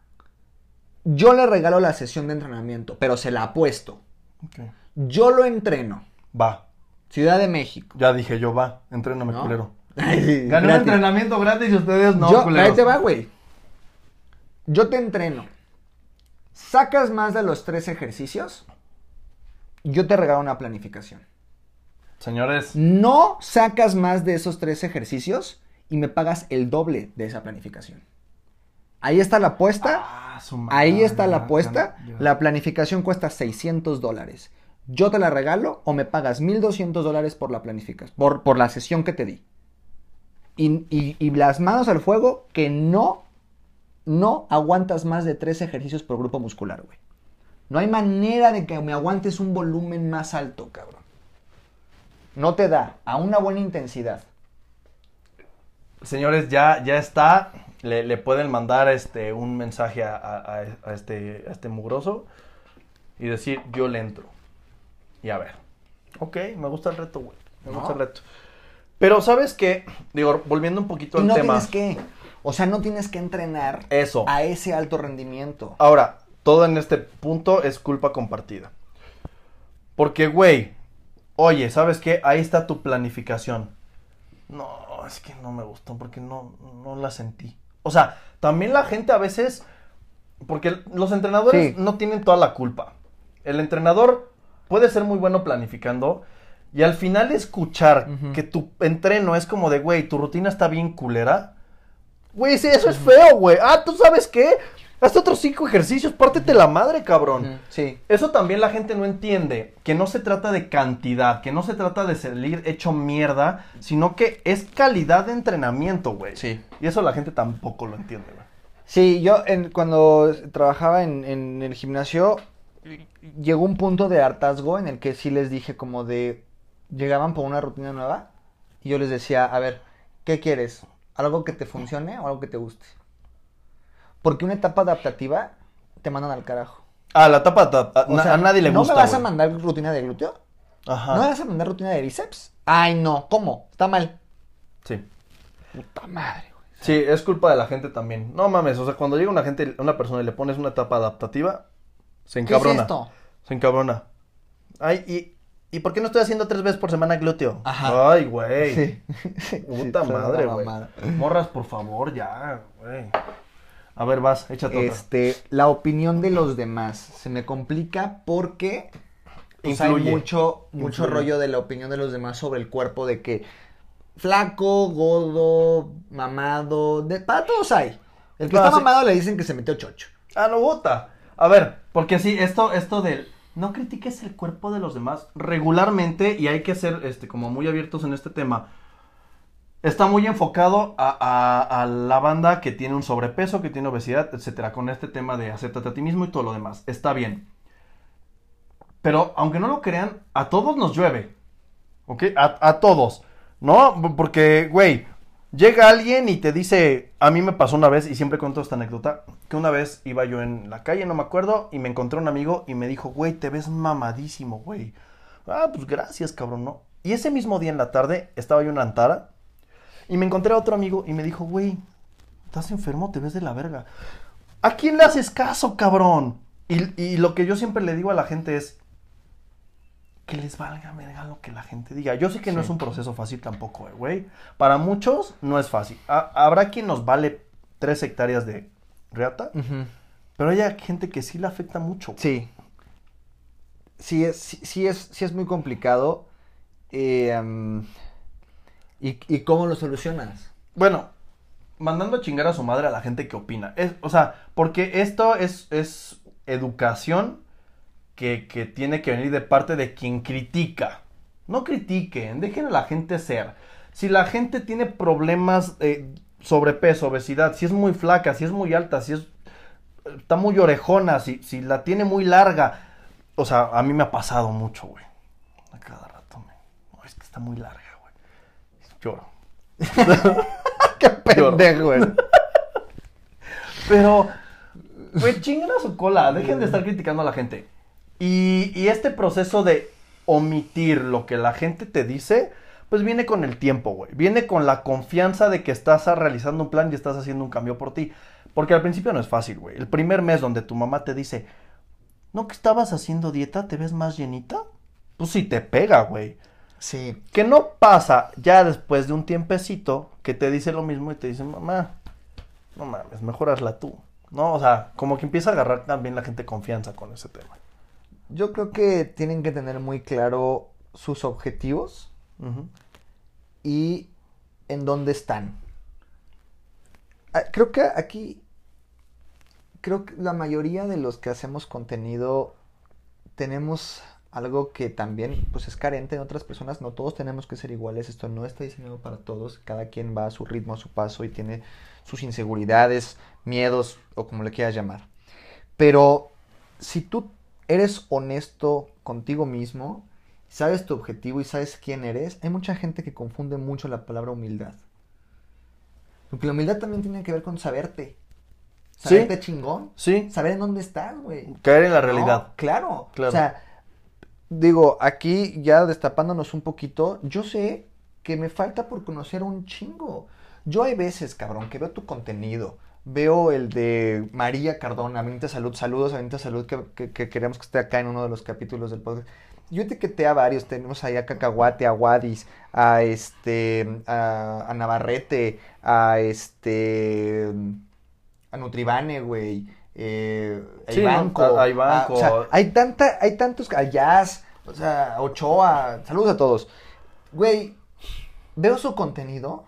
yo le regalo la sesión de entrenamiento, pero se la apuesto. Ok. Yo lo entreno. Va, Ciudad de México. ya dije yo, va, entréname, ¿no? culero. Gané un entrenamiento gratis y ustedes no, yo, culeros. ahí te va, güey. Yo te entreno. Sacas más de los tres ejercicios, yo te regalo una planificación. Señores, No sacas más de esos tres ejercicios y me pagas el doble de esa planificación. Ahí está la apuesta. Ah, ahí está la apuesta. La planificación cuesta 600 dólares. Yo te la regalo o me pagas 1200 dólares por la planificación, por, por la sesión que te di. y, y- y las manos al fuego que no, no aguantas más de tres ejercicios por grupo muscular, güey. No hay manera de que me aguantes un volumen más alto, cabrón. No te da a una buena intensidad. Señores, ya, ya está. Le, le pueden mandar este un mensaje a, a- este, a este mugroso y decir, yo le entro. Y a ver. Ok, me gusta el reto, güey. Me No. gusta el reto. Pero, ¿sabes qué? Digo, volviendo un poquito al no tema. tienes que, o sea, no tienes que entrenar Eso. a ese alto rendimiento. Ahora, todo en este punto es culpa compartida. Porque, güey, oye, ¿sabes qué? Ahí está tu planificación. No, es que no me gustó porque no, no la sentí. O sea, también la gente a veces, porque los entrenadores Sí. no tienen toda la culpa. El entrenador puede ser muy bueno planificando y al final escuchar que tu entreno es como de, güey, tu rutina está bien culera. Güey, sí, eso es feo, güey. Ah, ¿tú sabes qué? Hazte otros cinco ejercicios, pártete la madre, cabrón. Sí. Eso también la gente no entiende, que no se trata de cantidad, que no se trata de salir hecho mierda, sino que es calidad de entrenamiento, güey. Sí. Y eso la gente tampoco lo entiende, güey. Sí, yo en- cuando trabajaba en, en el gimnasio, llegó un punto de hartazgo en el que sí les dije como de, llegaban por una rutina nueva y yo les decía, a ver, ¿qué quieres? ¿Algo que te funcione o algo que te guste? Porque una etapa adaptativa te mandan al carajo. Ah, la tapa, ta- a, na- nadie le ¿No gusta, me vas a mandar rutina de glúteo? Ajá. ¿No me vas a mandar rutina de bíceps? Ay, no, ¿cómo? Está mal. Sí. Puta madre, güey. Sí, es culpa de la gente también. No mames, o sea, cuando llega una gente, una persona y le pones una etapa adaptativa, se ¿Qué es encabrona. esto? Se encabrona. Ay, ¿y, ¿y por qué no estoy haciendo tres veces por semana glúteo? Ajá. Ay, güey. Sí. Sí, Puta madre, güey. Morras, por favor, ya, güey. A ver, vas, échate otra. Este, la opinión de los demás se me complica porque pues, hay Influye. mucho, mucho Influye. rollo de la opinión de los demás sobre el cuerpo de que flaco, gordo, mamado, de, para todos hay. El que está sí. mamado le dicen que se metió chocho. Ah, no vota. A ver, porque sí, esto, esto del no critiques el cuerpo de los demás regularmente y hay que ser este como muy abiertos en este tema. Está muy enfocado a, la banda que tiene un sobrepeso, que tiene obesidad, etcétera, con este tema de acéptate a ti mismo y todo lo demás. Está bien. Pero aunque no lo crean, a todos nos llueve. ¿Ok? A todos. ¿No? Porque, güey, llega alguien y te dice, a mí me pasó una vez, y siempre cuento esta anécdota, que una vez iba yo en la calle, no me acuerdo, y me encontré un amigo y me dijo, güey, te ves mamadísimo, güey. Ah, pues gracias, cabrón, ¿no? Y ese mismo día en la tarde estaba yo en Antara y me encontré a otro amigo y me dijo, güey, estás enfermo, te ves de la verga. ¿A quién le haces caso, cabrón? Y, y lo que yo siempre le digo a la gente es que les valga verga lo que la gente diga. Yo sé que no Sí. es un proceso fácil tampoco, eh, güey. Para muchos no es fácil. Ha- habrá quien nos vale tres hectáreas de reata, pero hay gente que sí le afecta mucho. güey. Sí. Sí es, sí, sí es, sí es muy complicado. Eh, am, ¿y, ¿Y cómo lo solucionas? Bueno, mandando a chingar a su madre a la gente que opina. Es, o sea, porque esto es, es educación que, que tiene que venir de parte de quien critica. No critiquen, dejen a la gente ser. Si la gente tiene problemas eh, sobrepeso, obesidad, si es muy flaca, si es muy alta, si es está muy orejona, si, si la tiene muy larga. O sea, a mí me ha pasado mucho, güey. A cada rato me. "No, es que está muy larga, güey. Lloro. ¡Qué pendejo, güey! Pero, güey, chingan a su cola. Dejen de estar criticando a la gente. Y, y este proceso de omitir lo que la gente te dice, pues viene con el tiempo, güey. Viene con la confianza de que estás realizando un plan y estás haciendo un cambio por ti. Porque al principio no es fácil, güey. El primer mes donde tu mamá te dice, ¿no que estabas haciendo dieta? ¿Te ves más llenita? Pues sí te pega, güey. Sí. Que no pasa ya después de un tiempecito que te dice lo mismo y te dice, mamá, no mames, mejor hazla tú. No, o sea, como que empieza a agarrar también la gente confianza con ese tema. Yo creo que tienen que tener muy claro sus objetivos y en dónde están. Ah, Creo que aquí, creo que la mayoría de los que hacemos contenido tenemos algo que también pues es carente en otras personas, no todos tenemos que ser iguales, esto no está diseñado para todos, cada quien va a su ritmo, a su paso y tiene sus inseguridades, miedos o como le quieras llamar. Pero si tú eres honesto contigo mismo, sabes tu objetivo y sabes quién eres, hay mucha gente que confunde mucho la palabra humildad. Porque la humildad también tiene que ver con saberte. Sí. Saberte chingón. Sí. Saber en dónde estás, güey. Caer en la realidad. No, claro. Claro. O sea, digo, aquí ya destapándonos un poquito, yo sé que me falta por conocer un chingo. Yo hay veces, cabrón, que veo tu contenido. Veo el de María Cardona, Benita Salud, saludos a Benita Salud, que, que- que queremos que esté acá en uno de los capítulos del podcast. Yo etiqueté a varios, tenemos ahí a Cacahuate, a Wadis, a este, a, a Navarrete, a este, a Nutribane, güey, eh, a Sí, Ivanco, a- a Ivanco. o sea, hay tanta, hay tantos, a Jazz, o sea, a Ochoa, saludos a todos. Güey, veo su contenido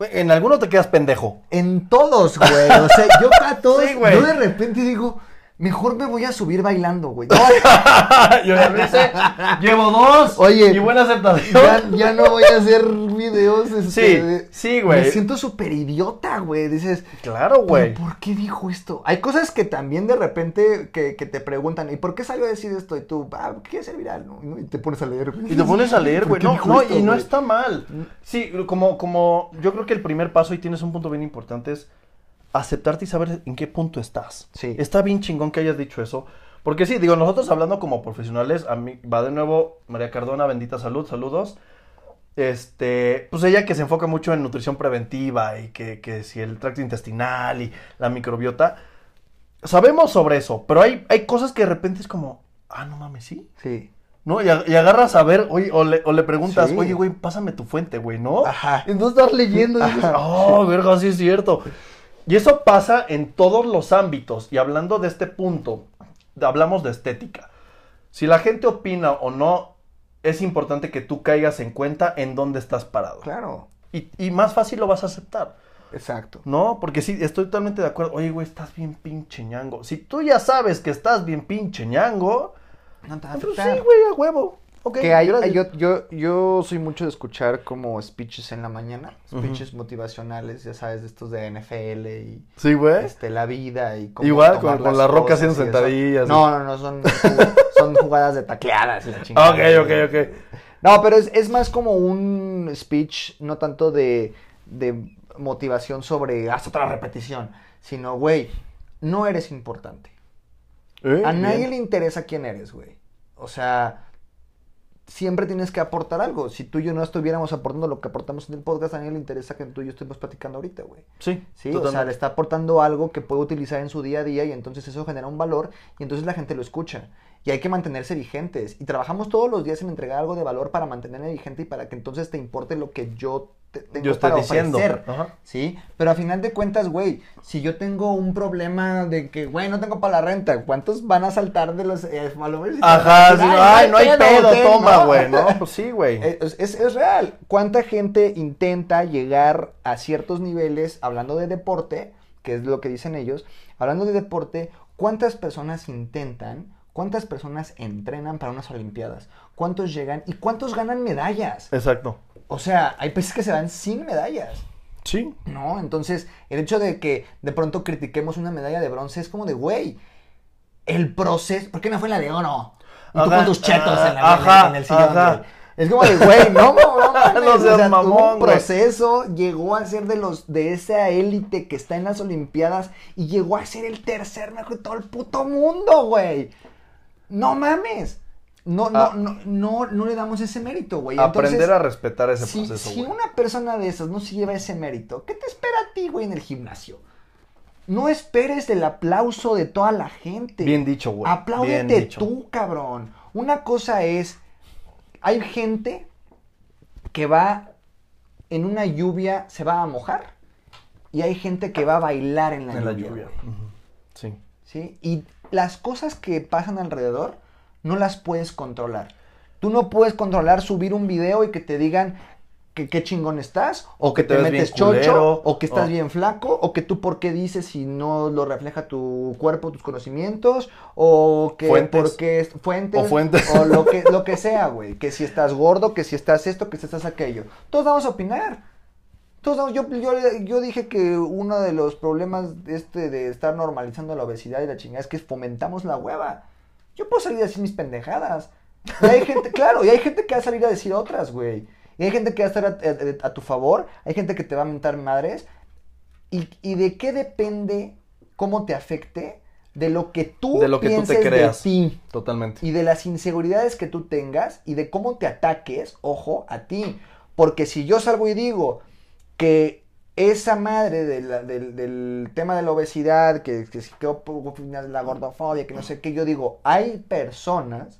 En alguno te quedas pendejo. en todos, güey. O sea, yo a todos, Sí, güey. yo de repente digo, mejor me voy a subir bailando, güey. Yo ya lo hice. Llevo dos. Oye, Y buena aceptación. ya, ya no voy a hacer videos. este, Sí, sí, güey. Me siento súper idiota, güey. Dices, Claro, ¿pero güey. ¿por qué dijo esto? Hay cosas que también de repente que, que te preguntan, ¿y por qué salió a decir esto? Y tú, ah, ¿quieres ser viral? ¿no? Y te pones a leer. güey. Y te pones a leer, ¿Por güey. qué No, dijo no, esto, y no güey? está mal. Sí, como, como, yo creo que el primer paso, y tienes un punto bien importante, es aceptarte y saber en qué punto estás. Sí. Está bien chingón que hayas dicho eso. Porque sí, digo, nosotros hablando como profesionales, a mí va de nuevo María Cardona, bendita salud, saludos. Este, pues ella que se enfoca mucho en nutrición preventiva y que, que si el tracto intestinal y la microbiota. Sabemos sobre eso, pero hay, hay cosas que de repente es como, ah, no mames, sí. Sí. ¿No? Y, ag- y agarras a ver, oye, o, le, o le preguntas, Sí. oye, güey, pásame tu fuente, güey, ¿no? Ajá. Entonces estás leyendo y dices, Ajá. oh, verga, sí es cierto. Y eso pasa en todos los ámbitos. Y hablando de este punto, hablamos de estética. Si la gente opina o no, es importante que tú caigas en cuenta en dónde estás parado. Claro. Y, y más fácil lo vas a aceptar. Exacto. ¿No? Porque sí, estoy totalmente de acuerdo. Oye, güey, estás bien pinche ñango. Si tú ya sabes que estás bien pinche ñango, No te va a pues sí, güey, a huevo. Que hay, yo, yo, yo soy mucho de escuchar como speeches en la mañana, speeches motivacionales, ya sabes, de estos de NFL y Sí, güey. este, la vida y cómo Igual, tomar con- con las la roca haciendo sentadillas. No, no, no, son, son jugadas de tacleadas y la chingada. Ok, ok, ok. No, pero es, es más como un speech, no tanto de, de motivación sobre haz otra repetición, sino, güey, no eres importante. Eh, A nadie bien. le interesa quién eres, güey. O sea, siempre tienes que aportar algo. Si tú y yo no estuviéramos aportando lo que aportamos en el podcast, a nadie le interesa que tú y yo estemos platicando ahorita, güey. Sí, Sí, o sea, le está aportando algo que puede utilizar en su día a día y entonces eso genera un valor y entonces la gente lo escucha. Y hay que mantenerse vigentes. Y trabajamos todos los días en entregar algo de valor para mantenerme vigente y para que entonces te importe lo que yo te tengo Yo estoy para diciendo. ofrecer. Ajá. ¿Sí? Pero a final de cuentas, güey, si yo tengo un problema de que, güey, no tengo para la renta, ¿cuántos van a saltar de los eh, followers Ajá, sí, ay, no hay pedo, toma, güey, ¿no? Pues sí, güey. Es, es- es real. ¿Cuánta gente intenta llegar a ciertos niveles hablando de deporte, que es lo que dicen ellos? Hablando de deporte, ¿cuántas personas intentan, cuántas personas entrenan para unas Olimpiadas? ¿Cuántos llegan y cuántos ganan medallas? Exacto. O sea, hay países que se van sin medallas. Sí. ¿No? Entonces, el hecho de que de pronto critiquemos una medalla de bronce es como de, güey, el proceso, ¿por qué no fue la de oro? Y tú con tus chetos en, la, ajá, en el sillón. Es como de, güey, no, no, no, No seas o sea, mamón, un proceso, llegó a ser de los, de esa élite que está en las Olimpiadas y llegó a ser el tercer mejor de todo el puto mundo, güey. No mames. No, no, Ah. no, no, no le damos ese mérito, güey. Aprender Entonces, a respetar ese si, proceso, si güey. una persona de esas no se lleva ese mérito, ¿qué te espera a ti, güey, en el gimnasio? No esperes el aplauso de toda la gente. Bien dicho, güey. Bien Apláudete dicho. tú, cabrón. Una cosa es, hay gente que va en una lluvia, se va a mojar, y hay gente que va a bailar en la En la lluvia. lluvia. güey. Ujú. Sí. ¿sí? Y las cosas que pasan alrededor no las puedes controlar. Tú no puedes controlar subir un video y que te digan que qué chingón estás, o, que que, te metes chocho, culero, o que estás o- bien flaco, o que tú por qué dices si no lo refleja tu cuerpo, tus conocimientos, o que Fuentes. porque es fuentes, O fuentes. o lo que, lo que sea, güey, que si estás gordo, que si estás esto, que si estás aquello. Todos vamos a opinar. Vamos- yo, yo, yo dije que uno de los problemas de este de estar normalizando la obesidad y la chingada es que fomentamos la hueva. Yo puedo salir a decir mis pendejadas. Y hay gente, claro, y hay gente que va a salir a decir otras, güey. Y hay gente que va a estar a, a- a tu favor, hay gente que te va a mentar madres. ¿Y, y de qué depende cómo te afecte? De lo que tú De lo que tú te creas. de ti Totalmente. y de las inseguridades que tú tengas y de cómo te ataques, ojo, a ti. Porque si yo salgo y digo que esa madre de la- del, del tema de la obesidad, que, que, si- que la gordofobia, que no sé qué, yo digo, hay personas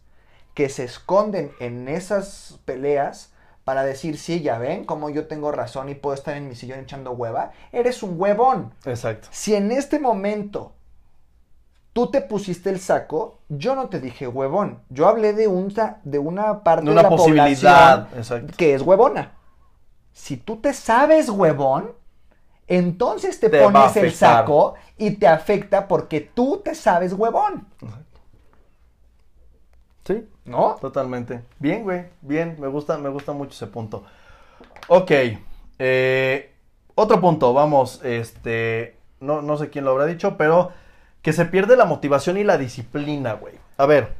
que se esconden en esas peleas para decir, sí, ya ven, como yo tengo razón y puedo estar en mi sillón echando hueva, eres un huevón. Exacto. Si en este momento tú te pusiste el saco, yo no te dije huevón. Yo hablé de, un, de una parte De de, la posibilidad. población Exacto. que es huevona. Si tú te sabes huevón, entonces te, pones el saco y te afecta porque tú te sabes huevón, Sí, ¿no? totalmente. Bien, güey. Bien, me gusta, me gusta mucho ese punto. Ok. eh, otro punto, vamos, este. No, no sé quién lo habrá dicho, pero que se pierde la motivación y la disciplina, güey. A ver.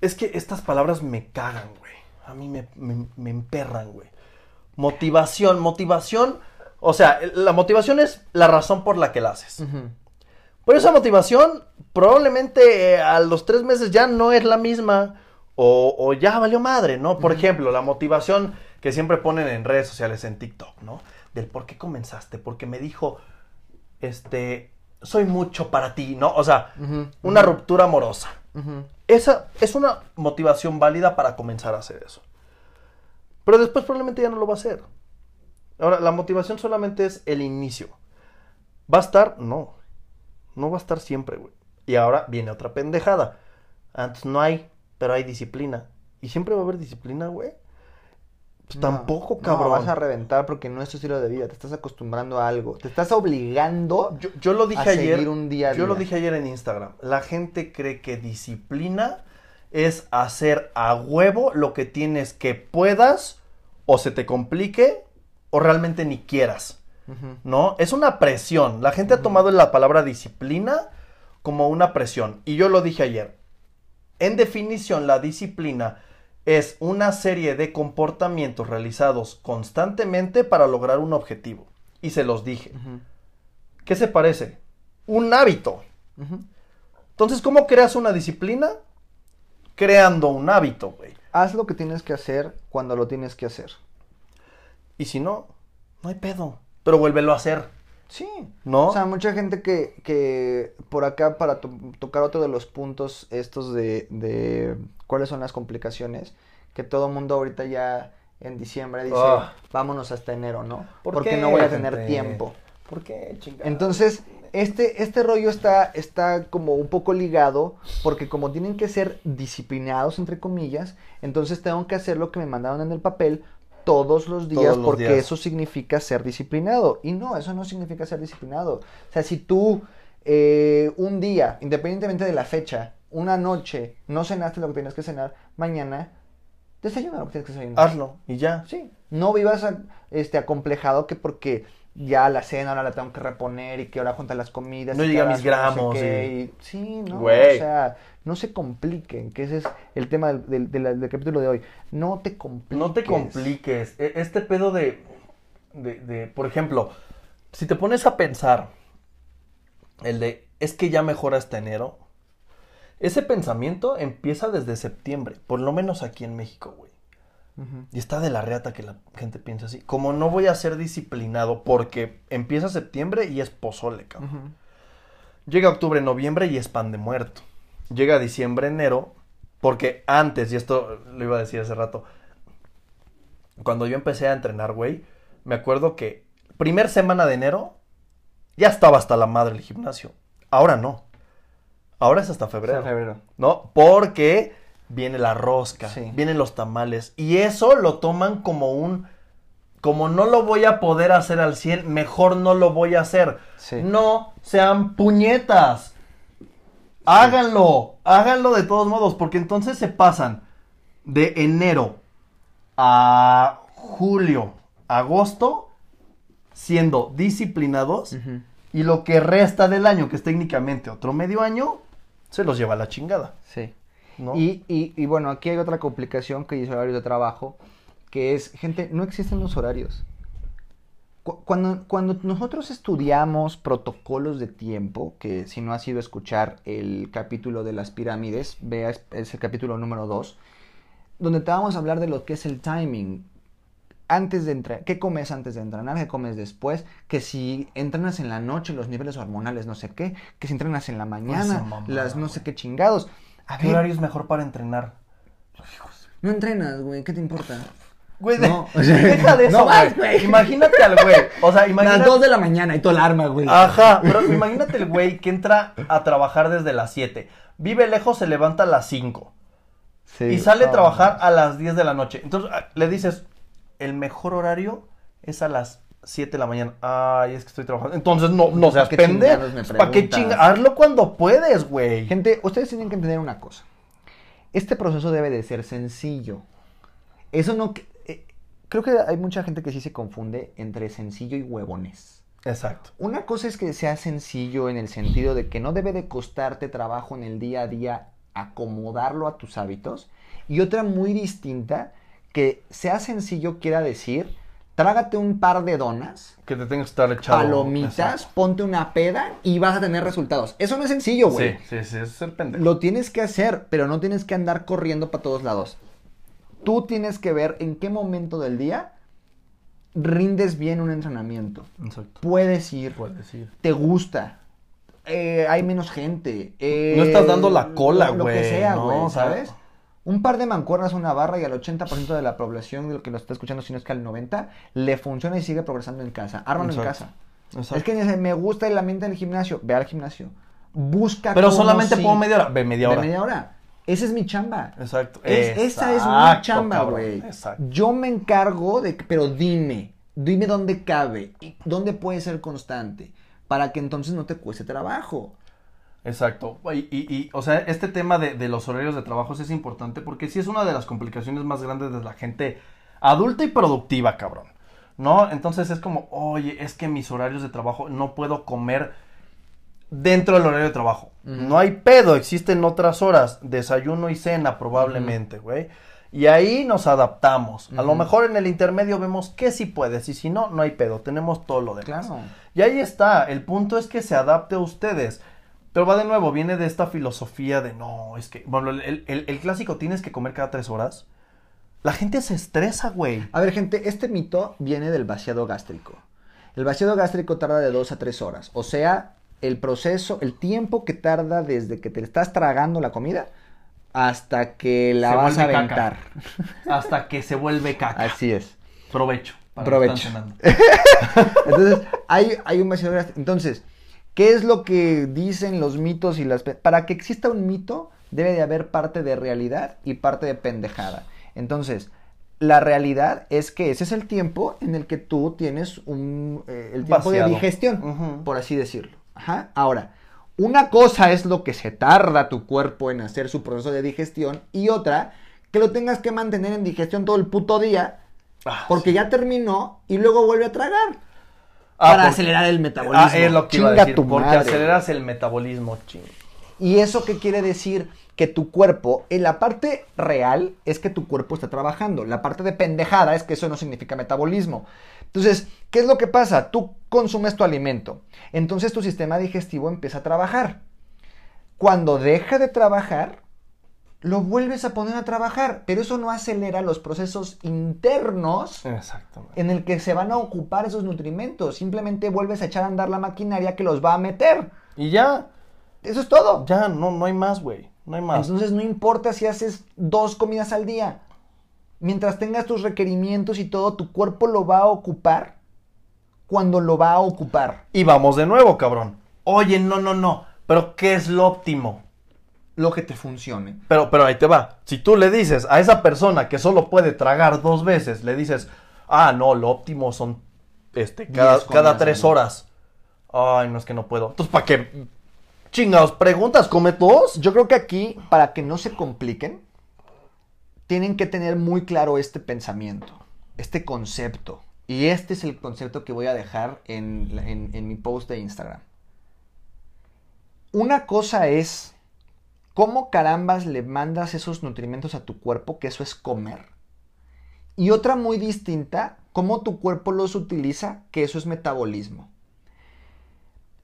Es que estas palabras me cagan, güey. A mí me, me, me emperran, güey. Motivación, motivación. O sea, la motivación es la razón por la que la haces. Pero esa motivación probablemente eh, a los tres meses ya no es la misma o, o ya valió madre, ¿no? Por ejemplo, la motivación que siempre ponen en redes sociales, en TikTok, ¿no? Del por qué comenzaste, porque me dijo, este, soy mucho para ti, ¿no? O sea, una ruptura amorosa. Esa es una motivación válida para comenzar a hacer eso. Pero después probablemente ya no lo va a hacer. Ahora, la motivación solamente es el inicio. ¿Va a estar? No. No va a estar siempre, güey. Y ahora viene otra pendejada. Antes no hay, pero hay disciplina. ¿Y siempre va a haber disciplina, güey? Pues No, tampoco, no, cabrón. vas a reventar porque no es tu estilo de vida, te estás acostumbrando a algo, te estás obligando. Yo, yo lo dije a ayer. seguir un día a yo lo dije ayer en Instagram. La gente cree que disciplina es hacer a huevo lo que tienes que puedas o se te complique o realmente ni quieras. ¿No? Es una presión. La gente ha tomado la palabra disciplina como una presión. Y yo lo dije ayer. En definición, la disciplina es una serie de comportamientos realizados constantemente para lograr un objetivo. Y se los dije. ¿Qué se parece? Un hábito. Entonces, ¿cómo creas una disciplina? Creando un hábito, güey. Haz lo que tienes que hacer cuando lo tienes que hacer. Y si no, no hay pedo. Pero vuélvelo a hacer, Sí. ¿no? O sea, mucha gente que, que por acá, para to- tocar otro de los puntos estos de, de cuáles son las complicaciones, que todo el mundo ahorita ya en diciembre dice, Ah. vámonos hasta enero, ¿no? ¿Por Porque qué, no voy a tener gente? tiempo. ¿Por qué, chingada? Entonces, este, este rollo está, está como un poco ligado, porque como tienen que ser disciplinados, entre comillas, entonces tengo que hacer lo que me mandaron en el papel todos los días, Todos los porque días. eso significa ser disciplinado. Y no, eso no significa ser disciplinado. O sea, si tú eh, un día, independientemente de la fecha, una noche, no cenaste lo que tienes que cenar, mañana desayuna lo que tienes que desayunar. Hazlo y ya. Sí, no vivas a- este, acomplejado que porque ya la cena ahora la tengo que reponer y que ahora juntan las comidas. No y que llegué a ahora mis no sé gramos y- y- Sí, no, Güey. o sea, no se compliquen, que ese es el tema del, del- del- del capítulo de hoy. No te compliques. No te compliques. E- Este pedo de, de, de, por ejemplo, si te pones a pensar, el de, es que ya mejora hasta enero, ese pensamiento empieza desde septiembre, por lo menos aquí en México, güey. Y está de la reata que la gente piensa así. Como no voy a ser disciplinado porque empieza septiembre y es pozole, cabrón. Llega octubre, noviembre y es pan de muerto. Llega diciembre, enero, porque antes, y esto lo iba a decir hace rato, cuando yo empecé a entrenar, güey, me acuerdo que primer semana de enero ya estaba hasta la madre el gimnasio. Ahora no. Ahora es hasta febrero. Hasta febrero. ¿No? Porque viene la rosca, Sí. vienen los tamales. Y eso lo toman como un. Como no lo voy a poder hacer al 100, mejor no lo voy a hacer. Sí. No sean puñetas. Háganlo, háganlo de todos modos, porque entonces se pasan de enero a julio, agosto, siendo disciplinados. Y lo que resta del año, que es técnicamente otro medio año, se los lleva a la chingada. Sí. ¿no? Y, y, y bueno, aquí hay otra complicación que dice horario de trabajo, que es, gente, no existen los horarios. Cu- Cuando, cuando nosotros estudiamos protocolos de tiempo, que si no has ido a escuchar el capítulo de las pirámides, veas es el capítulo número 2, donde te vamos a hablar de lo que es el timing. Antes de entrenar, ¿qué comes antes de entrenar? ¿Qué comes después? Que si entrenas en la noche, los niveles hormonales, no sé qué. Que si entrenas en la mañana, mamada, las no sé qué chingados. A ¿Qué ver, horario es mejor para entrenar? no entrenas, güey, ¿qué te importa? Güey, de- No, o sea, deja de eso, no güey. güey. Imagínate al güey. O sea, imagínate. Las 2 de la mañana y todo el arma, güey. Ajá, pero imagínate el güey que entra a trabajar desde las 7. Vive lejos, se levanta a las 5. Sí. Y sale a trabajar a las 10 de la noche. Entonces le dices, el mejor horario es a las 7 de la mañana. Ay, es que estoy trabajando. Entonces no, no seas pendejo. ¿Para qué? Hazlo cuando puedes, güey. Gente, ustedes tienen que entender una cosa. Este proceso debe de ser sencillo. Eso no... eh, creo que hay mucha gente que sí se confunde entre sencillo y huevones. Exacto. Una cosa es que sea sencillo en el sentido de que no debe de costarte trabajo en el día a día acomodarlo a tus hábitos. Y otra muy distinta, que sea sencillo quiera decir, trágate un par de donas, Que te tengas que estar echado. palomitas, Exacto. ponte una peda y vas a tener resultados. Eso no es sencillo, güey. Sí, sí, sí, es ser pendejo. Lo tienes que hacer, pero no tienes que andar corriendo para todos lados. Tú tienes que ver en qué momento del día rindes bien un entrenamiento. Exacto. Puedes ir, Puedes ir. te gusta, eh, hay menos gente. eh, No estás dando la cola, lo- Lo que güey, sea, ¿no? güey, O sea, ¿sabes? Un par de mancuernas, una barra y al 80% de la población de lo que lo está escuchando, si no es que al 90%, le funciona y sigue progresando en casa. Ármalo en casa. Exacto. Es que dice, me gusta el ambiente del gimnasio, ve al gimnasio. Busca Pero solamente sí. puedo media hora. Ve media De hora. media hora. Esa es mi chamba. Exacto. Es- esa es mi chamba, güey. Yo me encargo de pero dime, dime dónde cabe y dónde puede ser constante para que entonces no te cueste trabajo. Exacto. Y, y- y, o sea, este tema de, de los horarios de trabajo es importante porque sí es una de las complicaciones más grandes de la gente adulta y productiva, cabrón. ¿No? Entonces es como, oye, es que mis horarios de trabajo no puedo comer dentro del horario de trabajo. No hay pedo, existen otras horas, desayuno y cena probablemente, güey. Y ahí nos adaptamos. A lo mejor en el intermedio vemos que sí puedes y si no, no hay pedo, tenemos todo lo demás. Claro. Y ahí está, el punto es que se adapte a ustedes. Pero va de nuevo, viene de esta filosofía de no, es que, bueno, el, el- el clásico tienes que comer cada tres horas. La gente se estresa, güey. A ver, gente, este mito viene del vaciado gástrico. El vaciado gástrico tarda de 2 a 3 horas. O sea, el proceso, el tiempo que tarda desde que te estás tragando la comida hasta que la Se vas a caca. aventar. Hasta que se vuelve caca. Así es. Provecho. para Provecho. Entonces, hay, hay un vaciado gástrico. Entonces, ¿qué es lo que dicen los mitos y las... Para que exista un mito, debe de haber parte de realidad y parte de pendejada. Entonces, la realidad es que ese es el tiempo en el que tú tienes un... eh, el tiempo Vaciado. de digestión, por así decirlo. Ajá. Ahora, una cosa es lo que se tarda tu cuerpo en hacer su proceso de digestión y otra, que lo tengas que mantener en digestión todo el puto día Ah, porque ya terminó y luego vuelve a tragar. Ah, para porque- acelerar el metabolismo. Ah, es lo que iba a decir. tu Porque madre. aceleras el metabolismo, ching. ¿Y eso qué quiere decir? Que tu cuerpo, en la parte real es que tu cuerpo está trabajando. La parte de pendejada es que eso no significa metabolismo. Entonces, ¿qué es lo que pasa? Tú consumes tu alimento. Entonces tu sistema digestivo empieza a trabajar. Cuando deja de trabajar, lo vuelves a poner a trabajar. Pero eso no acelera los procesos internos en el que se van a ocupar esos nutrimentos. Simplemente vuelves a echar a andar la maquinaria que los va a meter. Y ya, Eso es todo. ya, no, no hay más, güey. No hay más. Entonces no importa si haces dos comidas al día. Mientras tengas tus requerimientos y todo, tu cuerpo lo va a ocupar cuando lo va a ocupar. Y vamos de nuevo, cabrón. Oye, no, no, no. Pero ¿qué es lo óptimo? Lo que te funcione. Pero, pero ahí te va. Si tú le dices a esa persona que solo puede tragar dos veces, le dices, ah, no, lo óptimo son este, cada, cada tres horas. Ay, no es que no puedo. Entonces, ¿para qué chingados preguntas? ¿Come dos? Yo creo que aquí, para que no se compliquen, tienen que tener muy claro este pensamiento, este concepto. Y este es el concepto que voy a dejar en- en mi post de Instagram. Una cosa es cómo carambas le mandas esos nutrimentos a tu cuerpo, que eso es comer. Y otra muy distinta, cómo tu cuerpo los utiliza, que eso es metabolismo.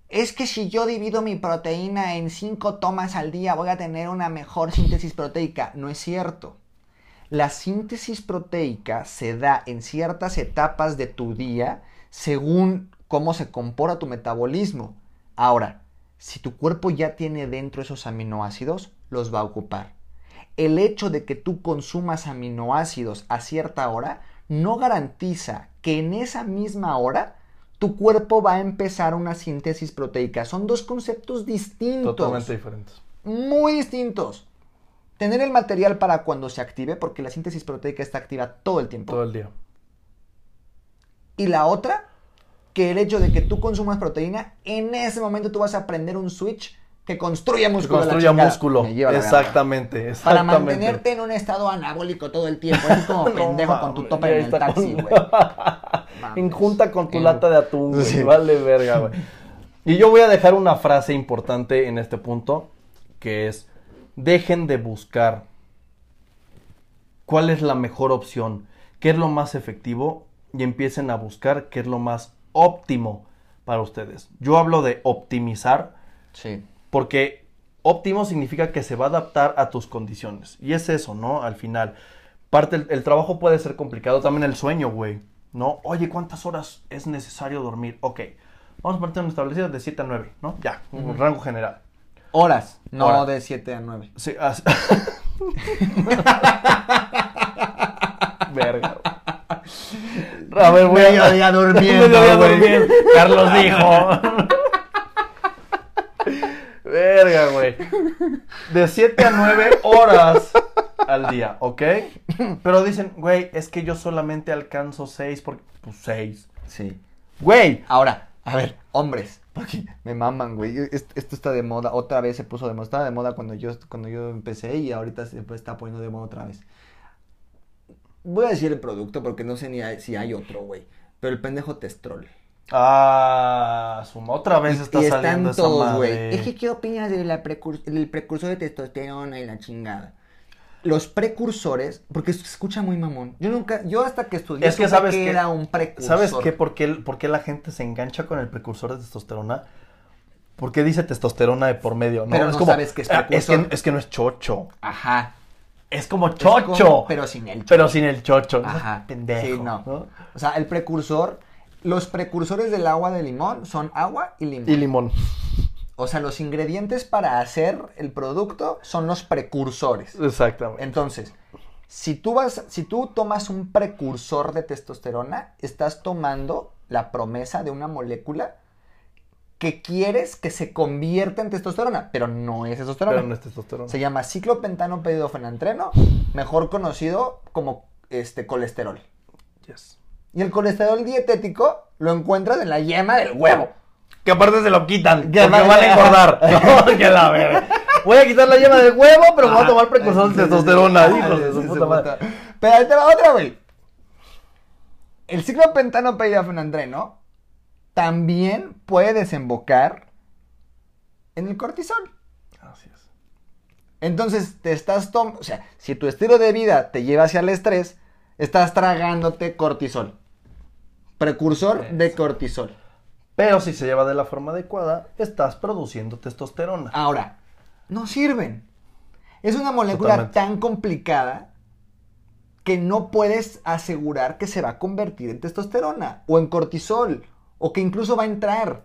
Es que si yo divido mi proteína en 5 tomas al día voy a tener una mejor síntesis proteica. No es cierto. La síntesis proteica se da en ciertas etapas de tu día según cómo se comporta tu metabolismo. Ahora, si tu cuerpo ya tiene dentro esos aminoácidos, los va a ocupar. El hecho de que tú consumas aminoácidos a cierta hora no garantiza que en esa misma hora tu cuerpo va a empezar una síntesis proteica. Son dos conceptos distintos Totalmente diferentes. muy distintos. Tener el material para cuando se active, porque la síntesis proteica está activa todo el tiempo. Todo el día. Y la otra, que el hecho de que tú consumas proteína, en ese momento tú vas a aprender un switch que construya Que músculo. la construya músculo. Exactamente, Para mantenerte en un estado anabólico todo el tiempo. Así como No pendejo con tu tope en el taxi, con- güey. En junta con tu lata de atún, güey. Sí. Vale verga, güey. Y yo voy a dejar una frase importante en este punto, que es, dejen de buscar cuál es la mejor opción, qué es lo más efectivo y empiecen a buscar qué es lo más óptimo para ustedes. Yo hablo de optimizar Sí. porque óptimo significa que se va a adaptar a tus condiciones. Y es eso, ¿no? Al final. Parte, el, el trabajo puede ser complicado, también el sueño, güey. ¿No? Oye, ¿cuántas horas es necesario dormir? Ok. Vamos a partir de un establecido de 7 a 9, ¿no? Ya, un rango general. Horas, no de 7 a 9. Sí, as- Verga. A ver, voy a... Mediodía durmiendo, Mediodía güey. durmiendo. Carlos dijo. Verga, güey. De 7 a 9 horas al día, ¿ok? Pero dicen, güey, es que yo solamente alcanzo 6 porque... Pues 6. Sí. Güey. Ahora, a ver, hombres, porque me maman, güey. Est- Esto está de moda, otra vez se puso de moda. Estaba de moda cuando yo, cuando yo empecé y ahorita se está poniendo de moda otra vez. Voy a decir el producto porque no sé ni hay- si hay otro, güey. Pero el pendejo testrol. Ah, suma. Otra vez está y saliendo están esa todos, madre. Es que, ¿qué opinas de la precur- del precursor de testosterona y la chingada? Los precursores, porque se escucha muy mamón. Yo nunca, yo hasta que estudié Es que sabes que que- era un precursor. ¿Sabes qué? ¿Por qué, por qué la gente se engancha con el precursor de testosterona? ¿Por qué dice testosterona de por medio? No, Pero es no como, sabes qué es "Ah, es que, precursor". es que no es chocho. Ajá. Es como Es chocho. como- pero sin el Pero sin el chocho. No Ajá. Pendejo. Sí, no. ¿no? O sea, el precursor, los precursores del agua de limón son agua y limón. Y limón. O sea, los ingredientes para hacer el producto son los precursores. Exactamente. Entonces, si tú vas, si tú tomas un precursor de testosterona, estás tomando la promesa de una molécula que quieres que se convierta en testosterona, pero no es testosterona. Pero no es testosterona. Se llama ciclopentano pedidofenantreno, mejor conocido como este colesterol. Yes. Y el colesterol dietético lo encuentras en la yema del huevo. Que aparte se lo quitan. Que van a engordar. No, que la verga. Voy a quitar la yema del huevo, pero voy a tomar precursor de testosterona. Pero ahí te va otra, güey. El ciclopentano pedidofenantreno también puede desembocar en el cortisol. Así es. Entonces te estás tomando, o sea, si tu estilo de vida te lleva hacia el estrés, estás tragándote cortisol. Precursor de cortisol. Pero si se lleva de la forma adecuada, estás produciendo testosterona. Ahora, no sirven. Es una molécula Totalmente. tan complicada que no puedes asegurar que se va a convertir en testosterona o en cortisol o que incluso va a entrar.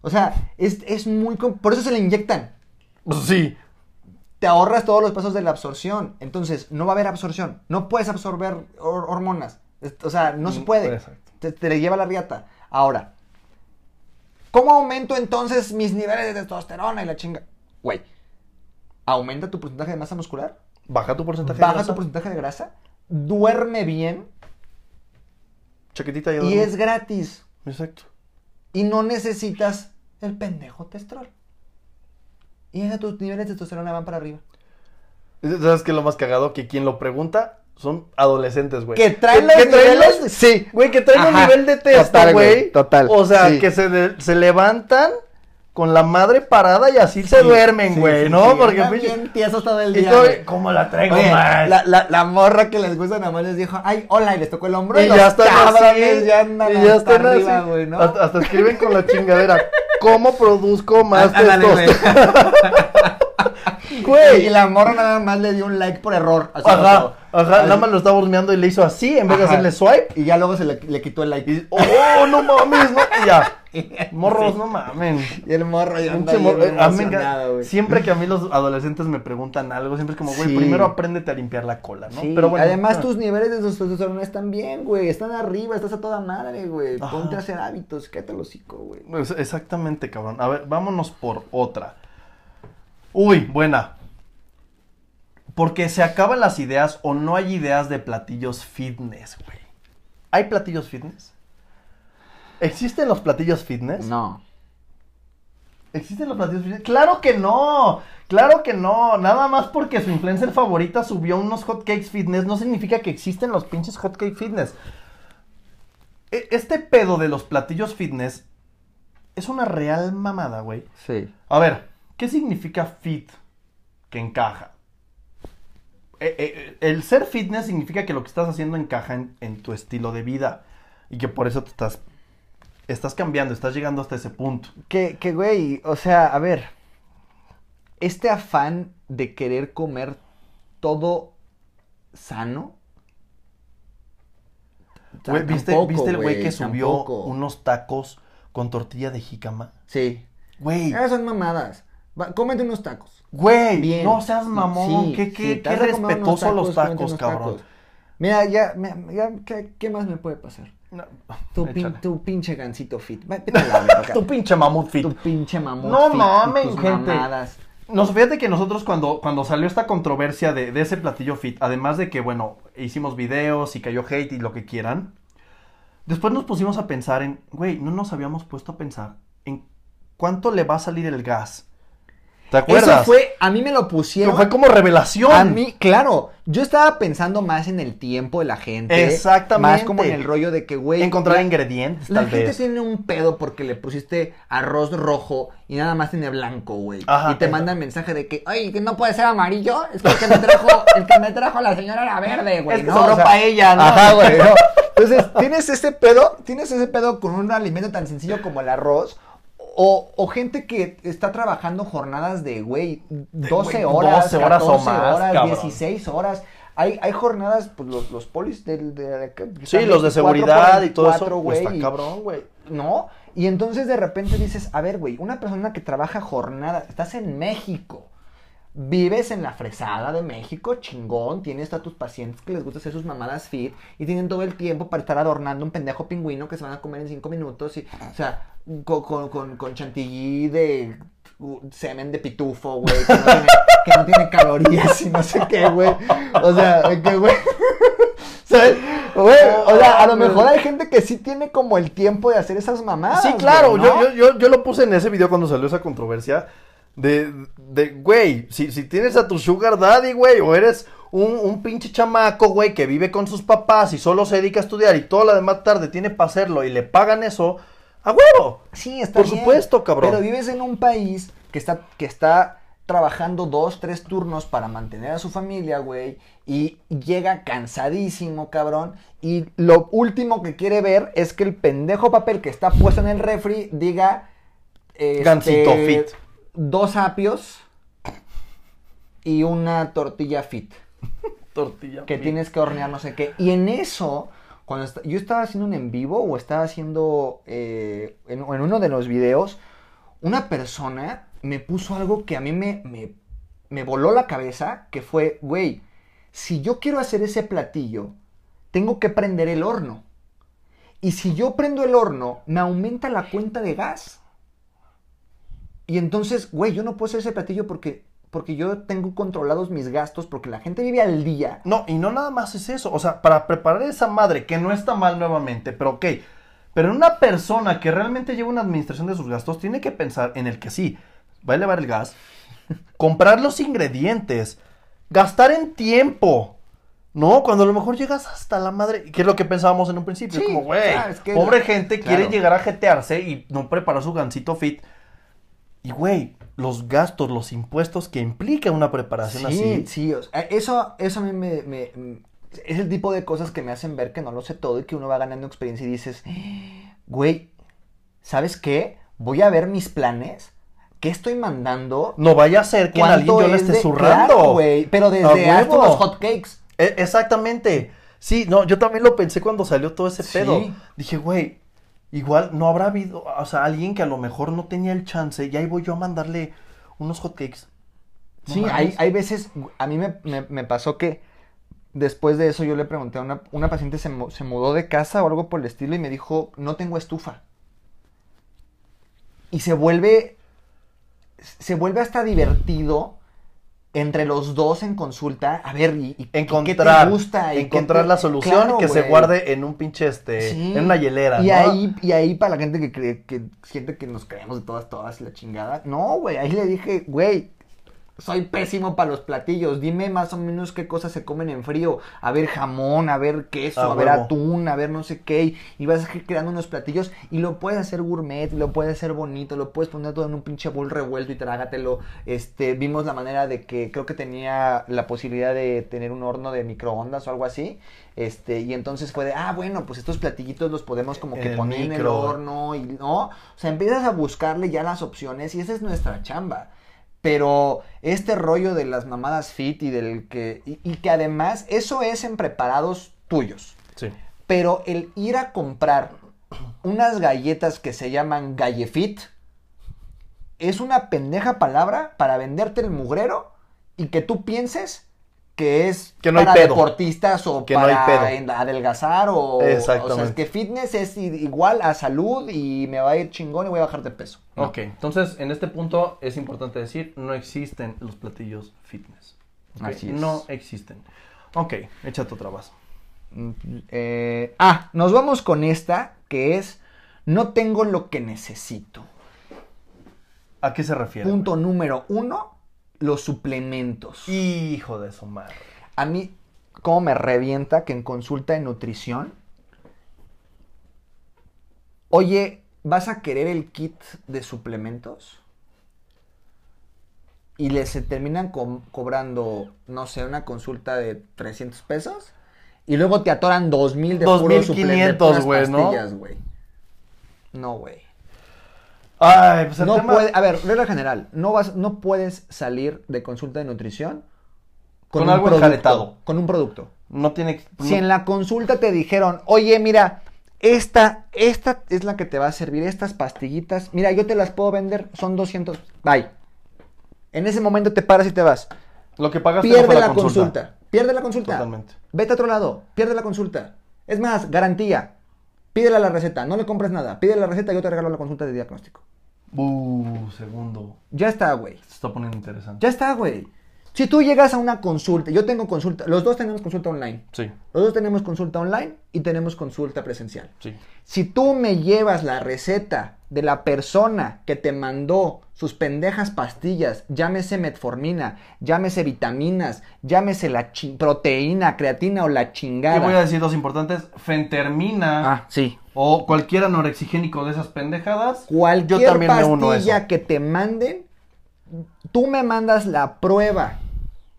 O sea, es, es muy... Por eso se le inyectan. Sí. Te ahorras todos los pasos de la absorción. Entonces, no va a haber absorción. No puedes absorber hor- hormonas. O sea, no se Mm, puede. exacto. Te, te le lleva la riata. Ahora, ¿cómo aumento entonces mis niveles de testosterona y la chinga? Güey, aumenta tu porcentaje de masa muscular, Baja tu porcentaje baja de grasa. tu porcentaje de grasa, duerme bien Chaquetita y duerme. es gratis. Exacto. Y no necesitas el pendejo testrol. Y ya tus niveles de testosterona van para arriba. ¿Sabes qué es lo más cagado? Que quien lo pregunta son adolescentes, güey. ¿Que traen los que traen niveles? los- Sí. Güey, que traen un Ajá. nivel de testa, güey, total, O sea, sí. que se, de- se levantan con la madre parada y así se Sí, duermen, sí, güey, sí, ¿no? sí, Porque bien tiesos todo el y día, güey. ¿Cómo la traigo Oye, más? la, la, la morra que les gusta nada más les dijo, ay, hola, y les tocó el hombro. y los ya están cabrones así. ya andan y ya hasta están arriba, así. güey, ¿no? hasta, hasta escriben con la chingadera. ¿Cómo produzco más Ándale, güey. Y la morra nada más le dio un like por error. así Ajá, ajá. así. Nada más lo estaba hurmeando y le hizo así en vez de Ajá. hacerle swipe. Y ya luego se le, le quitó el like. Y, oh, no mames, no. Y ya. Morros, Sí. no mamen. Y el morro ya anda morro, güey. siempre que a mí los adolescentes me preguntan algo, siempre es como, güey, Sí. primero apréndete a limpiar la cola, ¿no? Sí, Pero bueno, además ah, tus niveles de testosterona están bien, güey. Están arriba, estás a toda madre, güey. Ponte a hacer hábitos, quédate el hocico, güey. pues, exactamente, cabrón. A ver, vámonos por otra. Uy, buena. Porque se acaban las ideas o no hay ideas de platillos fitness, güey. ¿Hay platillos fitness? ¿Existen los platillos fitness? No. ¿Existen los platillos fitness? ¡Claro que no! ¡Claro que no! Nada más porque su influencer favorita subió unos hotcakes fitness no significa que existen los pinches hotcake fitness. E- Este pedo de los platillos fitness es una real mamada, güey. Sí. A ver, ¿qué significa fit? Que encaja. Eh, eh, el ser fitness significa que lo que estás haciendo encaja en, en tu estilo de vida. Y que por eso te estás, estás cambiando, estás llegando hasta ese punto. Que, que, güey, o sea, a ver. Este afán de querer comer todo sano. Güey, ¿Viste, Tampoco, ¿viste el güey que subió tampoco. unos tacos con tortilla de jícama? Sí. Güey, Esas son mamadas. Va, cómete unos tacos. güey, Bien. no seas mamón. Sí, qué qué, qué respetuoso los tacos, cabrón. tacos. Mira, ya, ya, ¿qué, qué más me puede pasar? No, Tu, pin- tu pinche gancito fit. Tu pinche mamut fit. Tu pinche mamut No fit mamen, tus gente. mamadas. Nos, fíjate que nosotros cuando, cuando salió esta controversia de, de ese platillo fit, además de que, bueno, hicimos videos y cayó hate y lo que quieran, después nos pusimos a pensar en, güey, no nos habíamos puesto a pensar en cuánto le va a salir el gas. ¿Te acuerdas? Eso fue, a mí me lo pusieron. fue como revelación. A mí, claro, yo estaba pensando más en el tiempo de la gente. Exactamente. Más como en el rollo de que, güey. Encontrar la- ingredientes, La tal gente tiene un pedo porque le pusiste arroz rojo y nada más tiene blanco, güey. Ajá, Y te mandan mensaje de que, ay, que no puede ser amarillo. Es que el que me trajo, el que me trajo la señora era verde, güey. Es que ¿no? sobró O sea, ¿no? Ajá, güey. ¿no? Entonces, tienes ese pedo, tienes ese pedo con un alimento tan sencillo como el arroz. O, o gente que está trabajando jornadas de, güey, 12 güey, horas, 12 horas o 14 más, horas, cabrón. 16 horas. Hay, hay jornadas, pues los, los polis del, de, que Sí, los de 24 seguridad y todo 24, eso. Pues güey, está cabrón, güey. ¿no? Y entonces de repente dices, a ver, güey, una persona que trabaja jornada, estás en México, vives en la fresada de México, chingón, tienes a tus pacientes que les gusta hacer sus mamadas fit y tienen todo el tiempo para estar adornando un pendejo pingüino que se van a comer en cinco minutos y, o sea, con, con, con, con chantilly de semen de pitufo, güey, que, no tiene- que no tiene calorías y no sé qué, güey. O sea, que, güey. ¿Sabes? Güey, o sea, a lo mejor hay gente que sí tiene como el tiempo de hacer esas mamadas. Sí, claro, yo, yo, yo, yo lo puse en ese video cuando salió esa controversia. De, de güey, si, si tienes a tu sugar daddy, güey, o eres un, un pinche chamaco, güey, que vive con sus papás y solo se dedica a estudiar y toda la demás tarde tiene para hacerlo y le pagan eso, a huevo. Sí, está Por bien, supuesto, cabrón. Pero vives en un país que está, que está trabajando dos, tres turnos para mantener a su familia, güey, y llega cansadísimo, cabrón, y lo último que quiere ver es que el pendejo papel que está puesto en el refri diga... este, Gansito fit. Dos apios y una tortilla fit Tortilla. que fit. tienes que hornear no sé qué. Y en eso, cuando est- yo estaba haciendo un en vivo o estaba haciendo eh, en, en uno de los videos, una persona me puso algo que a mí me, me, me voló la cabeza, que fue, güey, si yo quiero hacer ese platillo, tengo que prender el horno. Y si yo prendo el horno, me aumenta la cuenta de gas. Y entonces, güey, yo no puedo hacer ese platillo porque porque yo tengo controlados mis gastos, porque la gente vive al día. No, y no nada más es eso. O sea, para preparar esa madre, que no está mal nuevamente, pero ok. Pero una persona que realmente lleva una administración de sus gastos tiene que pensar en el que sí, va a elevar el gas, comprar los ingredientes, gastar en tiempo. No, cuando a lo mejor llegas hasta la madre, que es lo que pensábamos en un principio, Sí, como, güey, claro, es que- pobre gente claro. quiere llegar a jetearse y no preparar su gansito fit. Y, güey, los gastos, los impuestos que implica una preparación Sí, así. sí, o sea, eso, eso a mí me, Es el tipo de cosas que me hacen ver que no lo sé todo y que uno va ganando experiencia y dices, güey, ¿sabes qué? Voy a ver mis planes. ¿Qué estoy mandando? No vaya a ser que en alguien ¿Cuánto yo le es esté de- zurrando. Claro, güey, pero desde hasta los hotcakes. E- exactamente. Sí, no, yo también lo pensé cuando salió todo ese Sí. pedo. Dije, güey, igual no habrá habido, o sea, alguien que a lo mejor no tenía el chance y ahí voy yo a mandarle unos hotcakes. No Sí, hay, hay veces, a mí me, me- me pasó que después de eso yo le pregunté a una, una paciente, se, se mudó de casa o algo por el estilo y me dijo, no tengo estufa. Y se vuelve, se vuelve hasta divertido entre los dos en consulta, a ver, ¿y, y Encontrar, qué te gusta? ¿Y qué encontrar te- la solución Claro, que se guarde en un pinche, este, Sí. en una hielera, Y ¿no? ahí, y ahí para la gente que cree, que siente que nos creemos de todas, todas la chingada. No, güey, ahí le dije, güey, soy pésimo para los platillos. Dime más o menos qué cosas se comen en frío. A ver jamón, a ver queso, A a, ver huevo. atún, a ver no sé qué. Y vas creando unos platillos y lo puedes hacer gourmet, lo puedes hacer bonito, lo puedes poner todo en un pinche bol revuelto y trágatelo. Este, vimos la manera de que creo que tenía la posibilidad de tener un horno de microondas o algo así. Este, y entonces fue de, ah, bueno, pues estos platillitos los podemos como que el poner en el horno y no. O sea, empiezas a buscarle ya las opciones y esa es nuestra chamba. Pero este rollo de las mamadas fit y del que. Y, y que además, eso es en preparados tuyos. Sí. Pero el ir a comprar unas galletas que se llaman Gallefit es una pendeja palabra para venderte el mugrero y que tú pienses que es Que no hay para pedo. deportistas o Que no hay para pedo. adelgazar o, o sea, es que fitness es igual a salud y me va a ir chingón y voy a bajar de peso. No. Ok, entonces en este punto es importante decir, no existen los platillos fitness. Ok, Así es. No existen. Ok, échate otra vaso. Mm, eh, ah, nos vamos con esta que es no tengo lo que necesito. ¿A qué se refiere? Punto número uno, los suplementos. Hijo de su madre. A mí, cómo me revienta que en consulta de nutrición, oye, ¿vas a querer el kit de suplementos? Y les se terminan co- cobrando, no sé, una consulta de 300 pesos. Y luego te atoran 2000 de puros 2500, suplementos, güey, ¿no? güey. No, güey. Ay, pues el No tema... puede, a ver, regla general, no vas, no puedes salir de consulta de nutrición Con un algo producto, enjaretado. Con un producto. No tiene... Si en la consulta te dijeron, oye, mira, esta, esta es la que te va a servir, estas pastillitas, mira, yo te las puedo vender, son 200, bye. En ese momento te paras y te vas. Lo que pagaste Pierde la consulta. Pierde la consulta. Totalmente. Vete a otro lado, pierde la consulta. Es más, garantía. Pídele la receta, no le compres nada. Pídele la receta y yo te regalo la consulta de diagnóstico. Uh, segundo. Ya está, güey. Se está poniendo interesante. Ya está, güey. Si tú llegas a una consulta, yo tengo consulta, los dos tenemos consulta online. Sí, Los dos tenemos consulta online y tenemos consulta presencial. sí. Si tú me llevas la receta de la persona que te mandó sus pendejas pastillas, llámese metformina, llámese vitaminas, llámese la proteína, creatina o la chingada. voy a decir dos importantes. Fentermina Ah, sí. o cualquier anorexigénico de esas pendejadas. Cualquier yo también me uno a eso. pastilla que te manden, tú me mandas la prueba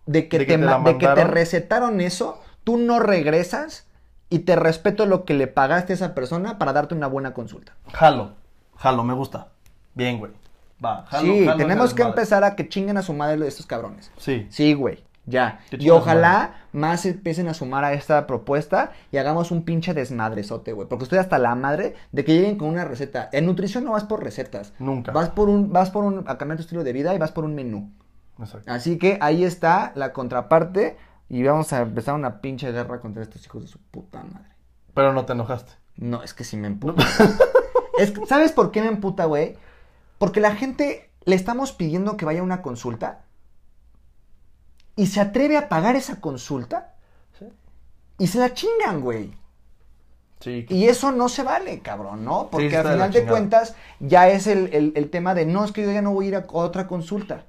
de que, De que te, de que te recetaron eso, tú no regresas y te respeto lo que le pagaste a esa persona para darte una buena consulta. Jalo, jalo, me gusta. Bien, güey. Va, jalo, sí, jalo, tenemos jalo, que empezar a que chinguen a su madre estos cabrones. Sí. Sí, güey, ya. Y ojalá más empiecen a sumar a esta propuesta y hagamos un pinche desmadrezote, güey. Porque estoy hasta la madre de que lleguen con una receta. En nutrición no vas por recetas. Nunca. Vas por un, vas por un, a cambiar tu estilo de vida y vas por un menú. Exacto. Así que ahí está la contraparte y vamos a empezar una pinche guerra contra estos hijos de su puta madre. Pero no te enojaste. No, es que sí me emputa. es que- ¿Sabes por qué me emputa, güey? Porque la gente le estamos pidiendo que vaya a una consulta y se atreve a pagar esa consulta Sí. y se la chingan, güey. Sí. Y eso no se vale, cabrón, ¿no? Porque sí, al final de cuentas ya es el, el- el tema de no, es que yo ya no voy a ir a otra consulta.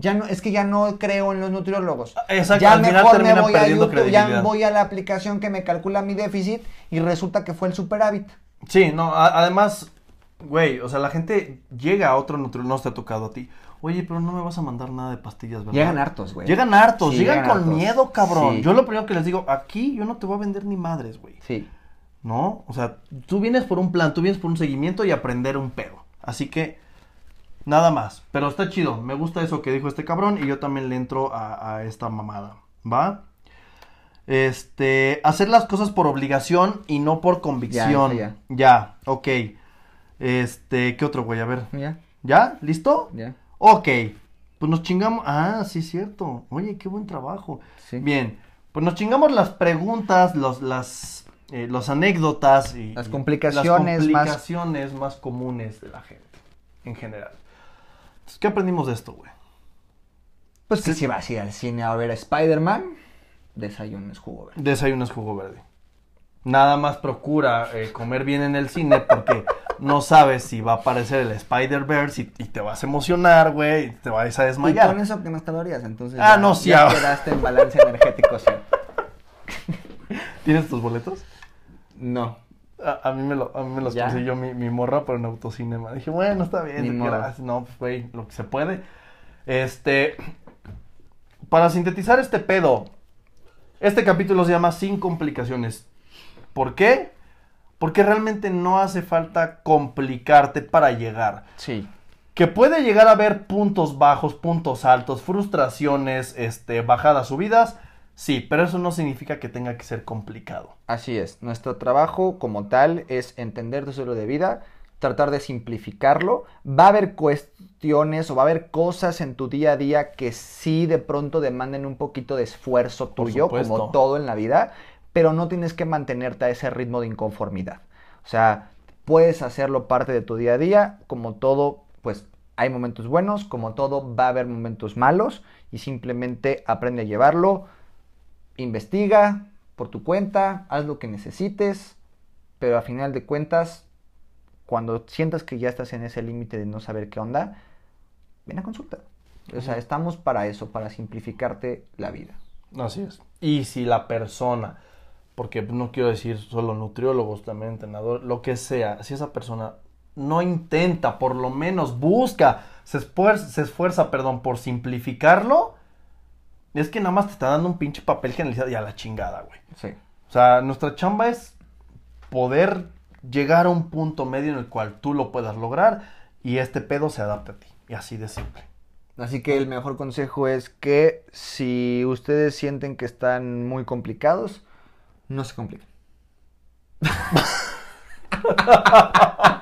Ya no, es que ya no creo en los nutriólogos. Exacto, ya al final mejor me terminan voy a YouTube, ya voy a la aplicación que me calcula mi déficit y resulta que fue el superávit. Sí, no, a- además, güey, o sea, la gente llega a otro nutriólogo, no te ha tocado a ti. Oye, pero no me vas a mandar nada de pastillas, ¿verdad? Llegan hartos, güey. Llegan hartos, Sí, llegan, llegan con hartos. miedo, cabrón. Sí. Yo lo primero que les digo, aquí yo no te voy a vender ni madres, güey. Sí. ¿No? O sea, tú vienes por un plan, tú vienes por un seguimiento y aprender un pedo. Así que, nada más. Pero está chido, me gusta eso que dijo este cabrón y yo también le entro a, a esta mamada. ¿Va? Este, hacer las cosas por obligación y no por convicción. eso ya. ya, ok. Este, ¿qué otro, güey? A ver. Ya, ¿Ya? ¿Listo? ya. Ok. Pues nos chingamos. Ah, sí, cierto. Oye, qué buen trabajo. Sí. Bien. Pues nos chingamos las preguntas, los, las, eh, anécdotas y Las y complicaciones más- complicaciones más... comunes de la gente en general. Entonces, ¿qué aprendimos de esto, güey? Pues que si vas a ir al cine a ver a Spider-Man, desayunes jugo verde. Desayunas jugo verde. Nada más procura eh, comer bien en el cine porque no sabes si va a aparecer el Spider-Verse y, y te vas a emocionar, güey, y te vas a Y desmayar. con eso que más calorías, entonces Ah, ya, no, sí, ya quedaste en balance energético, sí. ¿Tienes tus boletos? No. A, a mí me, lo, a mí me los ¿Ya? consiguió mi, mi morra por un autocinema. Dije, bueno, está bien, gracias. No, pues, güey, lo que se puede. Este, para sintetizar este pedo, este capítulo se llama Sin complicaciones. ¿Por qué? Porque realmente no hace falta complicarte para llegar. Sí. Que puede llegar a haber puntos bajos, puntos altos, frustraciones, este, bajadas, subidas. Sí, pero eso no significa que tenga que ser complicado. Así es. Nuestro trabajo como tal es entender tu estilo de vida, tratar de simplificarlo. Va a haber cuestiones o va a haber cosas en tu día a día que sí de pronto demanden un poquito de esfuerzo tuyo, como todo en la vida, pero no tienes que mantenerte a ese ritmo de inconformidad. O sea, puedes hacerlo parte de tu día a día, como todo, pues hay momentos buenos, como todo va a haber momentos malos y simplemente aprende a llevarlo investiga por tu cuenta, haz lo que necesites, pero a final de cuentas, cuando sientas que ya estás en ese límite de no saber qué onda, ven a consulta. O sea, estamos para eso, para simplificarte la vida. Así es. Y si la persona, porque no quiero decir solo nutriólogos, también entrenador, lo que sea, si esa persona no intenta, por lo menos busca, se esfuerza, se esfuerza perdón, por simplificarlo, es que nada más te está dando un pinche papel generalizado y a la chingada, güey. Sí. O sea, nuestra chamba es poder llegar a un punto medio en el cual tú lo puedas lograr y este pedo se adapte a ti. Y así de simple. Así que el mejor consejo es que si ustedes sienten que están muy complicados, no se compliquen.